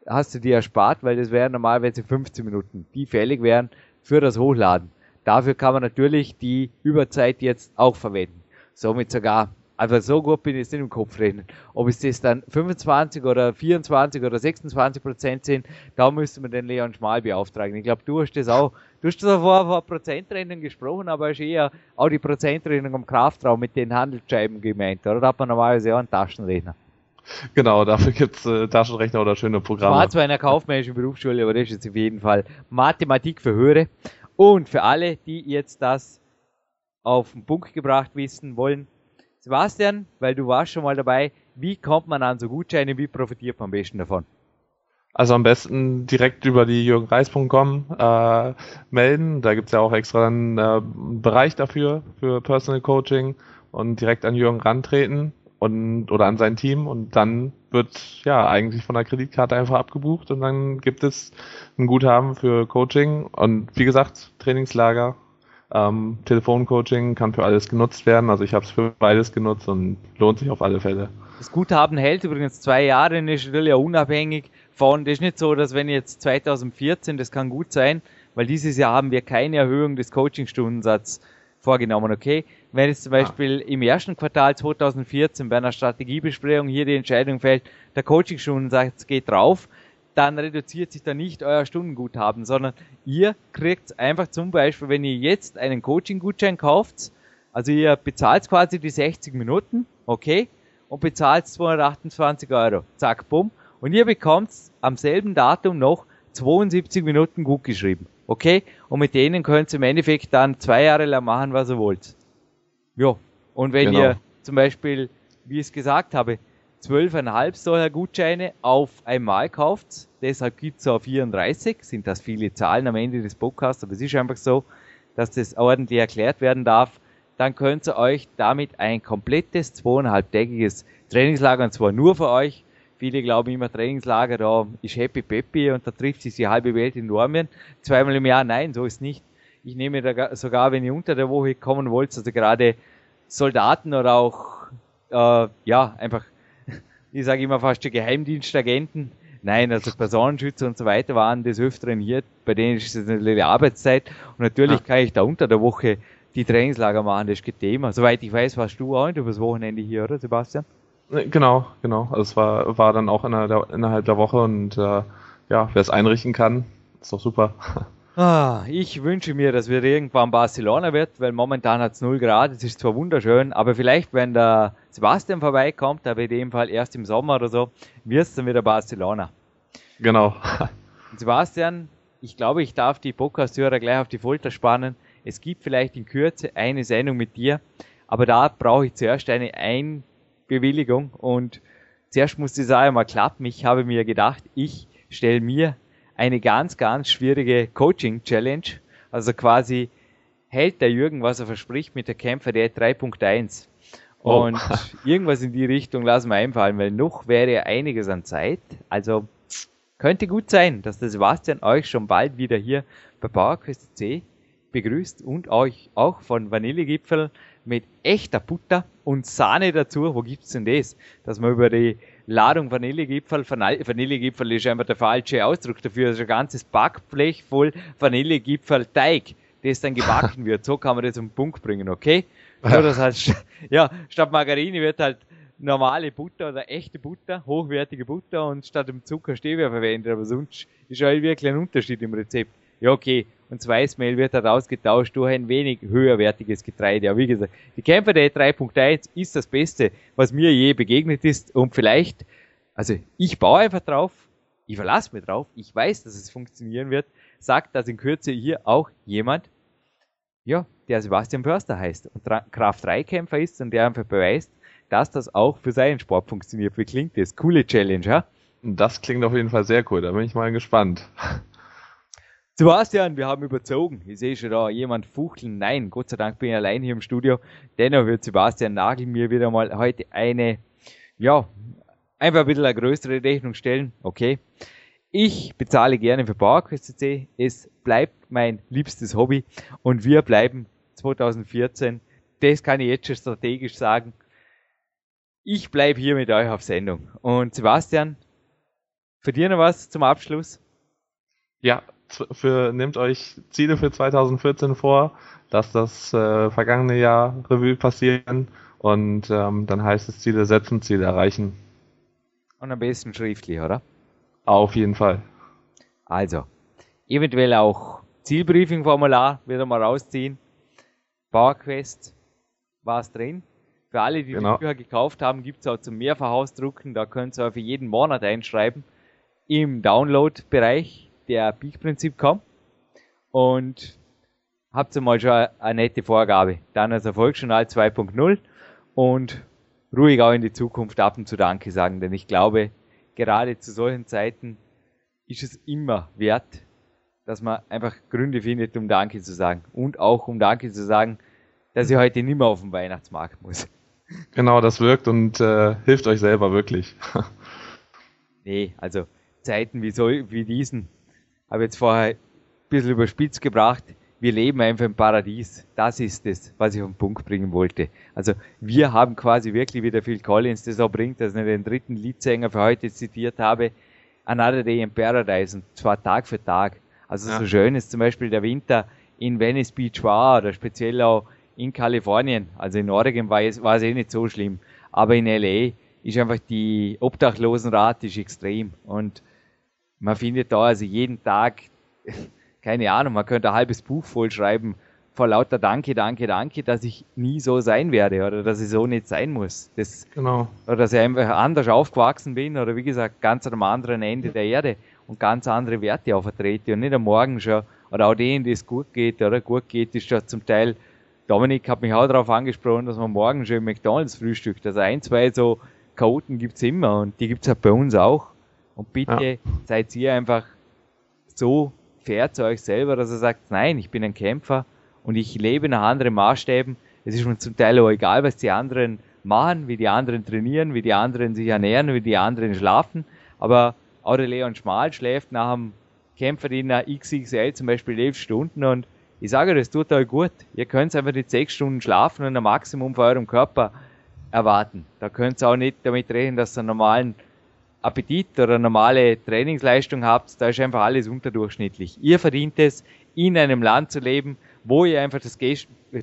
hast du dir erspart, weil das wären normalerweise 15 Minuten, die fällig wären für das Hochladen. Dafür kann man natürlich die Überzeit jetzt auch verwenden. Somit sogar aber so gut bin ich jetzt nicht im Kopf reden. Ob es das dann 25 oder 24 oder 26 Prozent sind, da müsste man den Leon Schmal beauftragen. Ich glaube, du hast das auch, du hast das vor, vor Prozentrechnung gesprochen, aber hast eher auch die Prozentrechnung am Kraftraum mit den Handelsscheiben gemeint, oder? Da hat man normalerweise auch einen Taschenrechner. Genau, dafür gibt's äh, Taschenrechner oder schöne Programme. War zwar in einer kaufmännischen Berufsschule, aber das ist jetzt auf jeden Fall Mathematik für Höhere. Und für alle, die jetzt das auf den Punkt gebracht wissen wollen, Sebastian, weil du warst schon mal dabei, wie kommt man an so Gutscheine, wie profitiert man am besten davon? Also am besten direkt über die jürgenreis.com äh, melden. Da gibt's ja auch extra einen äh, Bereich dafür, für Personal Coaching und direkt an Jürgen rantreten und oder an sein Team und dann wird ja eigentlich von der Kreditkarte einfach abgebucht und dann gibt es ein Guthaben für Coaching und wie gesagt, Trainingslager ähm, Telefoncoaching kann für alles genutzt werden. Also ich habe es für beides genutzt und lohnt sich auf alle Fälle. Das Guthaben hält übrigens zwei Jahre und ist natürlich auch unabhängig von, das ist nicht so, dass wenn jetzt 2014, das kann gut sein, weil dieses Jahr haben wir keine Erhöhung des Coachingstundensatz vorgenommen, okay? Wenn jetzt zum ah. Beispiel ah. im ersten Quartal 2014 bei einer Strategiebesprechung hier die Entscheidung fällt, der Coachingstundensatz geht drauf, dann reduziert sich da nicht euer Stundenguthaben, sondern ihr kriegt einfach zum Beispiel, wenn ihr jetzt einen Coaching-Gutschein kauft, also ihr bezahlt quasi die 60 Minuten, okay, und bezahlt 228 Euro, zack, bumm, und ihr bekommt am selben Datum noch 72 Minuten gut geschrieben, okay, und mit denen könnt ihr im Endeffekt dann zwei Jahre lang machen, was ihr wollt. Ja, und wenn genau. ihr zum Beispiel, wie ich es gesagt habe, 12,5 Dollar Gutscheine auf einmal kauft. Deshalb gibt es auch 34. Sind das viele Zahlen am Ende des Podcasts, aber es ist einfach so, dass das ordentlich erklärt werden darf. Dann könnt ihr euch damit ein komplettes zweieinhalbtägiges Trainingslager, und zwar nur für euch. Viele glauben immer, Trainingslager, da ist Happy Peppy und da trifft sich die halbe Welt in Dormien. Zweimal im Jahr, nein, so ist nicht. Ich nehme da sogar, wenn ihr unter der Woche kommen wollt, also gerade Soldaten oder auch, äh, ja, einfach ich sage immer fast die Geheimdienstagenten. Nein, also Personenschützer und so weiter waren des Öfteren hier. Bei denen ist es natürlich Arbeitszeit. Und natürlich kann ich da unter der Woche die Trainingslager machen, das ist kein Thema. Soweit ich weiß, warst du auch übers Wochenende hier, oder Sebastian? Genau, genau. Also es war, war dann auch innerhalb der, innerhalb der Woche und äh, ja, wer es einrichten kann, ist doch super. Ah, ich wünsche mir, dass wir irgendwann Barcelona wird, weil momentan hat es 0 Grad, es ist zwar wunderschön, aber vielleicht, wenn der Sebastian vorbeikommt, aber in dem Fall erst im Sommer oder so, wird es dann wieder Barcelona. Genau. Sebastian, ich glaube, ich darf die Podcast-Hörer gleich auf die Folter spannen. Es gibt vielleicht in Kürze eine Sendung mit dir, aber da brauche ich zuerst eine Einbewilligung und zuerst muss die Sache mal klappen. Ich habe mir gedacht, ich stelle mir eine ganz, ganz schwierige Coaching-Challenge. Also quasi hält der Jürgen, was er verspricht mit der Kämpfer der 3.1. Oh. Und irgendwas in die Richtung lassen wir einfallen, weil noch wäre einiges an Zeit. Also könnte gut sein, dass der Sebastian euch schon bald wieder hier bei PowerQuest C begrüßt und euch auch von Vanillegipfel mit echter Butter und Sahne dazu. Wo gibt's denn das? Dass man über die Ladung Vanillegipfel. Vanillegipfel ist einfach der falsche Ausdruck dafür. Das ist ein ganzes Backblech voll Vanillegipfel-Teig, das dann gebacken wird. So kann man das um den Punkt bringen, okay? So, das heißt, ja, statt Margarine wird halt normale Butter oder echte Butter, hochwertige Butter und statt dem Zucker Stevia verwendet. Aber sonst ist halt wirklich ein Unterschied im Rezept. Ja, okay. Und das Weißmehl wird halt ausgetauscht durch ein wenig höherwertiges Getreide. Aber wie gesagt, die Kämpfer der 3.1 ist das Beste, was mir je begegnet ist. Und vielleicht, also ich baue einfach drauf, ich verlasse mich drauf, ich weiß, dass es funktionieren wird, sagt, dass in Kürze hier auch jemand, ja, der Sebastian Förster heißt und Kraft-3-Kämpfer ist und der einfach beweist, dass das auch für seinen Sport funktioniert. Wie klingt das? Coole Challenge, ja? Das klingt auf jeden Fall sehr cool, da bin ich mal gespannt. Sebastian, wir haben überzogen. Ich sehe schon da jemand fuchteln. Nein, Gott sei Dank bin ich allein hier im Studio. Dennoch wird Sebastian Nagel mir wieder mal heute eine, ja, einfach ein bisschen eine größere Rechnung stellen. Okay. Ich bezahle gerne für PowerQuest CC. Es bleibt mein liebstes Hobby und wir bleiben 2014. Das kann ich jetzt schon strategisch sagen. Ich bleibe hier mit euch auf Sendung. Und Sebastian, für dir noch was zum Abschluss? Ja, für, nehmt euch Ziele für 2014 vor, dass das äh, vergangene Jahr Revue passieren und ähm, dann heißt es Ziele setzen, Ziele erreichen. Und am besten schriftlich, oder? Auf jeden Fall. Also, eventuell auch Zielbriefing-Formular wieder mal rausziehen. PowerQuest war es drin. Für alle, die genau. die Bücher gekauft haben, gibt es auch zum Mehrfachausdrucken. Da könnt ihr für jeden Monat einschreiben. Im Download-Bereich der Peak-Prinzip.com. Und habt ihr mal schon eine nette Vorgabe. Dann als Erfolgsjournal 2.0 und ruhig auch in die Zukunft ab und zu Danke sagen, denn ich glaube, gerade zu solchen Zeiten ist es immer wert, dass man einfach Gründe findet, um Danke zu sagen. Und auch um Danke zu sagen, dass ich heute nicht mehr auf den Weihnachtsmarkt muss. Genau, das wirkt und äh, hilft euch selber wirklich. nee, also Zeiten wie, so, wie diesen habe jetzt vorher ein bisschen überspitzt gebracht wir leben einfach im Paradies. Das ist es, was ich auf den Punkt bringen wollte. Also wir haben quasi wirklich, wie der Phil Collins das auch bringt, dass ich den dritten Liedsänger für heute zitiert habe, Another Day in Paradise und zwar Tag für Tag. Also ja. so schön ist zum Beispiel der Winter in Venice Beach war oder speziell auch in Kalifornien. Also in Oregon war es, war es eh nicht so schlimm. Aber in LA ist einfach die Obdachlosenrate ist extrem und man findet da also jeden Tag keine Ahnung, man könnte ein halbes Buch voll schreiben vor lauter Danke, Danke, Danke, dass ich nie so sein werde oder dass ich so nicht sein muss. Das, genau. Oder dass ich einfach anders aufgewachsen bin oder wie gesagt, ganz am anderen Ende der Erde und ganz andere Werte auch vertrete und nicht am Morgen schon oder auch denen, die es gut geht oder gut geht, ist ja zum Teil, Dominik hat mich auch darauf angesprochen, dass man morgen schon im McDonalds frühstückt. Also ein, zwei so Chaoten gibt's immer und die gibt's halt bei uns auch. Und bitte ja. seid ihr einfach so fair zu euch selber, dass er sagt, nein, ich bin ein Kämpfer und ich lebe nach anderen Maßstäben. Es ist mir zum Teil auch egal, was die anderen machen, wie die anderen trainieren, wie die anderen sich ernähren, wie die anderen schlafen. Aber Aurelion Schmal schläft nach einem Kämpferdiener XXL zum Beispiel elf Stunden und ich sage, das tut euch gut. Ihr könnt einfach nicht sechs Stunden schlafen und ein Maximum für eurem Körper erwarten. Da könnt ihr auch nicht damit rechnen, dass ihr einen normalen Appetit oder normale Trainingsleistung habt, da ist einfach alles unterdurchschnittlich. Ihr verdient es, in einem Land zu leben, wo ihr einfach das,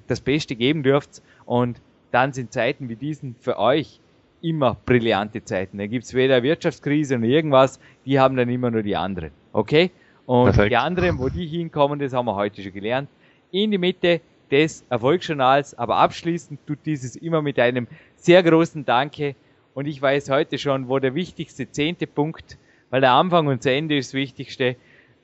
das Beste geben dürft und dann sind Zeiten wie diesen für euch immer brillante Zeiten. Da gibt's weder Wirtschaftskrise noch irgendwas, die haben dann immer nur die anderen. Okay? Und Perfekt. die anderen, wo die hinkommen, das haben wir heute schon gelernt. In die Mitte des Erfolgsjournals, aber abschließend tut dieses immer mit einem sehr großen Danke und ich weiß heute schon, wo der wichtigste zehnte Punkt, weil der Anfang und das Ende ist das Wichtigste.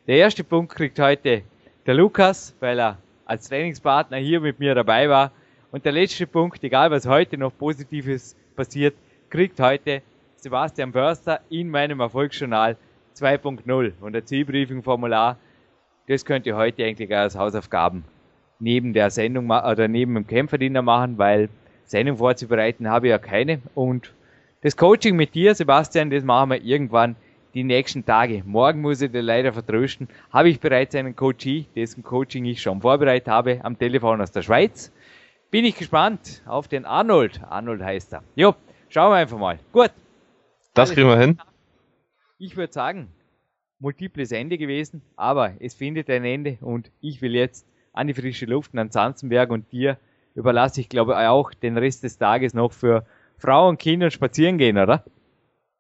Der erste Punkt kriegt heute der Lukas, weil er als Trainingspartner hier mit mir dabei war. Und der letzte Punkt, egal was heute noch Positives passiert, kriegt heute Sebastian Förster in meinem Erfolgsjournal 2.0 und der Zielbriefing-Formular. Das könnt ihr heute eigentlich als Hausaufgaben neben der Sendung oder neben dem Kämpferdiener machen, weil Sendung vorzubereiten habe ich ja keine und das Coaching mit dir, Sebastian, das machen wir irgendwann die nächsten Tage. Morgen muss ich dir leider vertrösten. Habe ich bereits einen Coachie, dessen Coaching ich schon vorbereitet habe, am Telefon aus der Schweiz. Bin ich gespannt auf den Arnold. Arnold heißt er. Jo, schauen wir einfach mal. Gut. Das kriegen wir hin. Ich würde sagen, multiples Ende gewesen, aber es findet ein Ende und ich will jetzt an die frische Luft und an Zanzenberg und dir überlasse ich glaube auch den Rest des Tages noch für Frau und Kinder spazieren gehen, oder?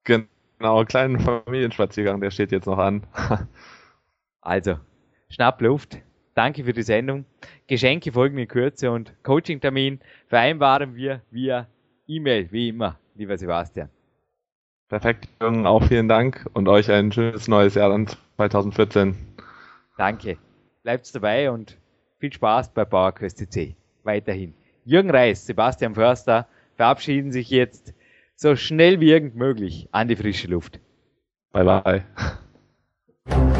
Genau, kleinen Familienspaziergang, der steht jetzt noch an. also, schnapp Luft. Danke für die Sendung. Geschenke folgen in Kürze und Coaching-Termin vereinbaren wir via E-Mail, wie immer, lieber Sebastian. Perfekt, Jürgen, auch vielen Dank und euch ein schönes neues Jahr dann 2014. Danke. Bleibt dabei und viel Spaß bei PowerQuest CC. Weiterhin. Jürgen Reis, Sebastian Förster, verabschieden sich jetzt so schnell wie irgend möglich an die frische Luft. Bye bye.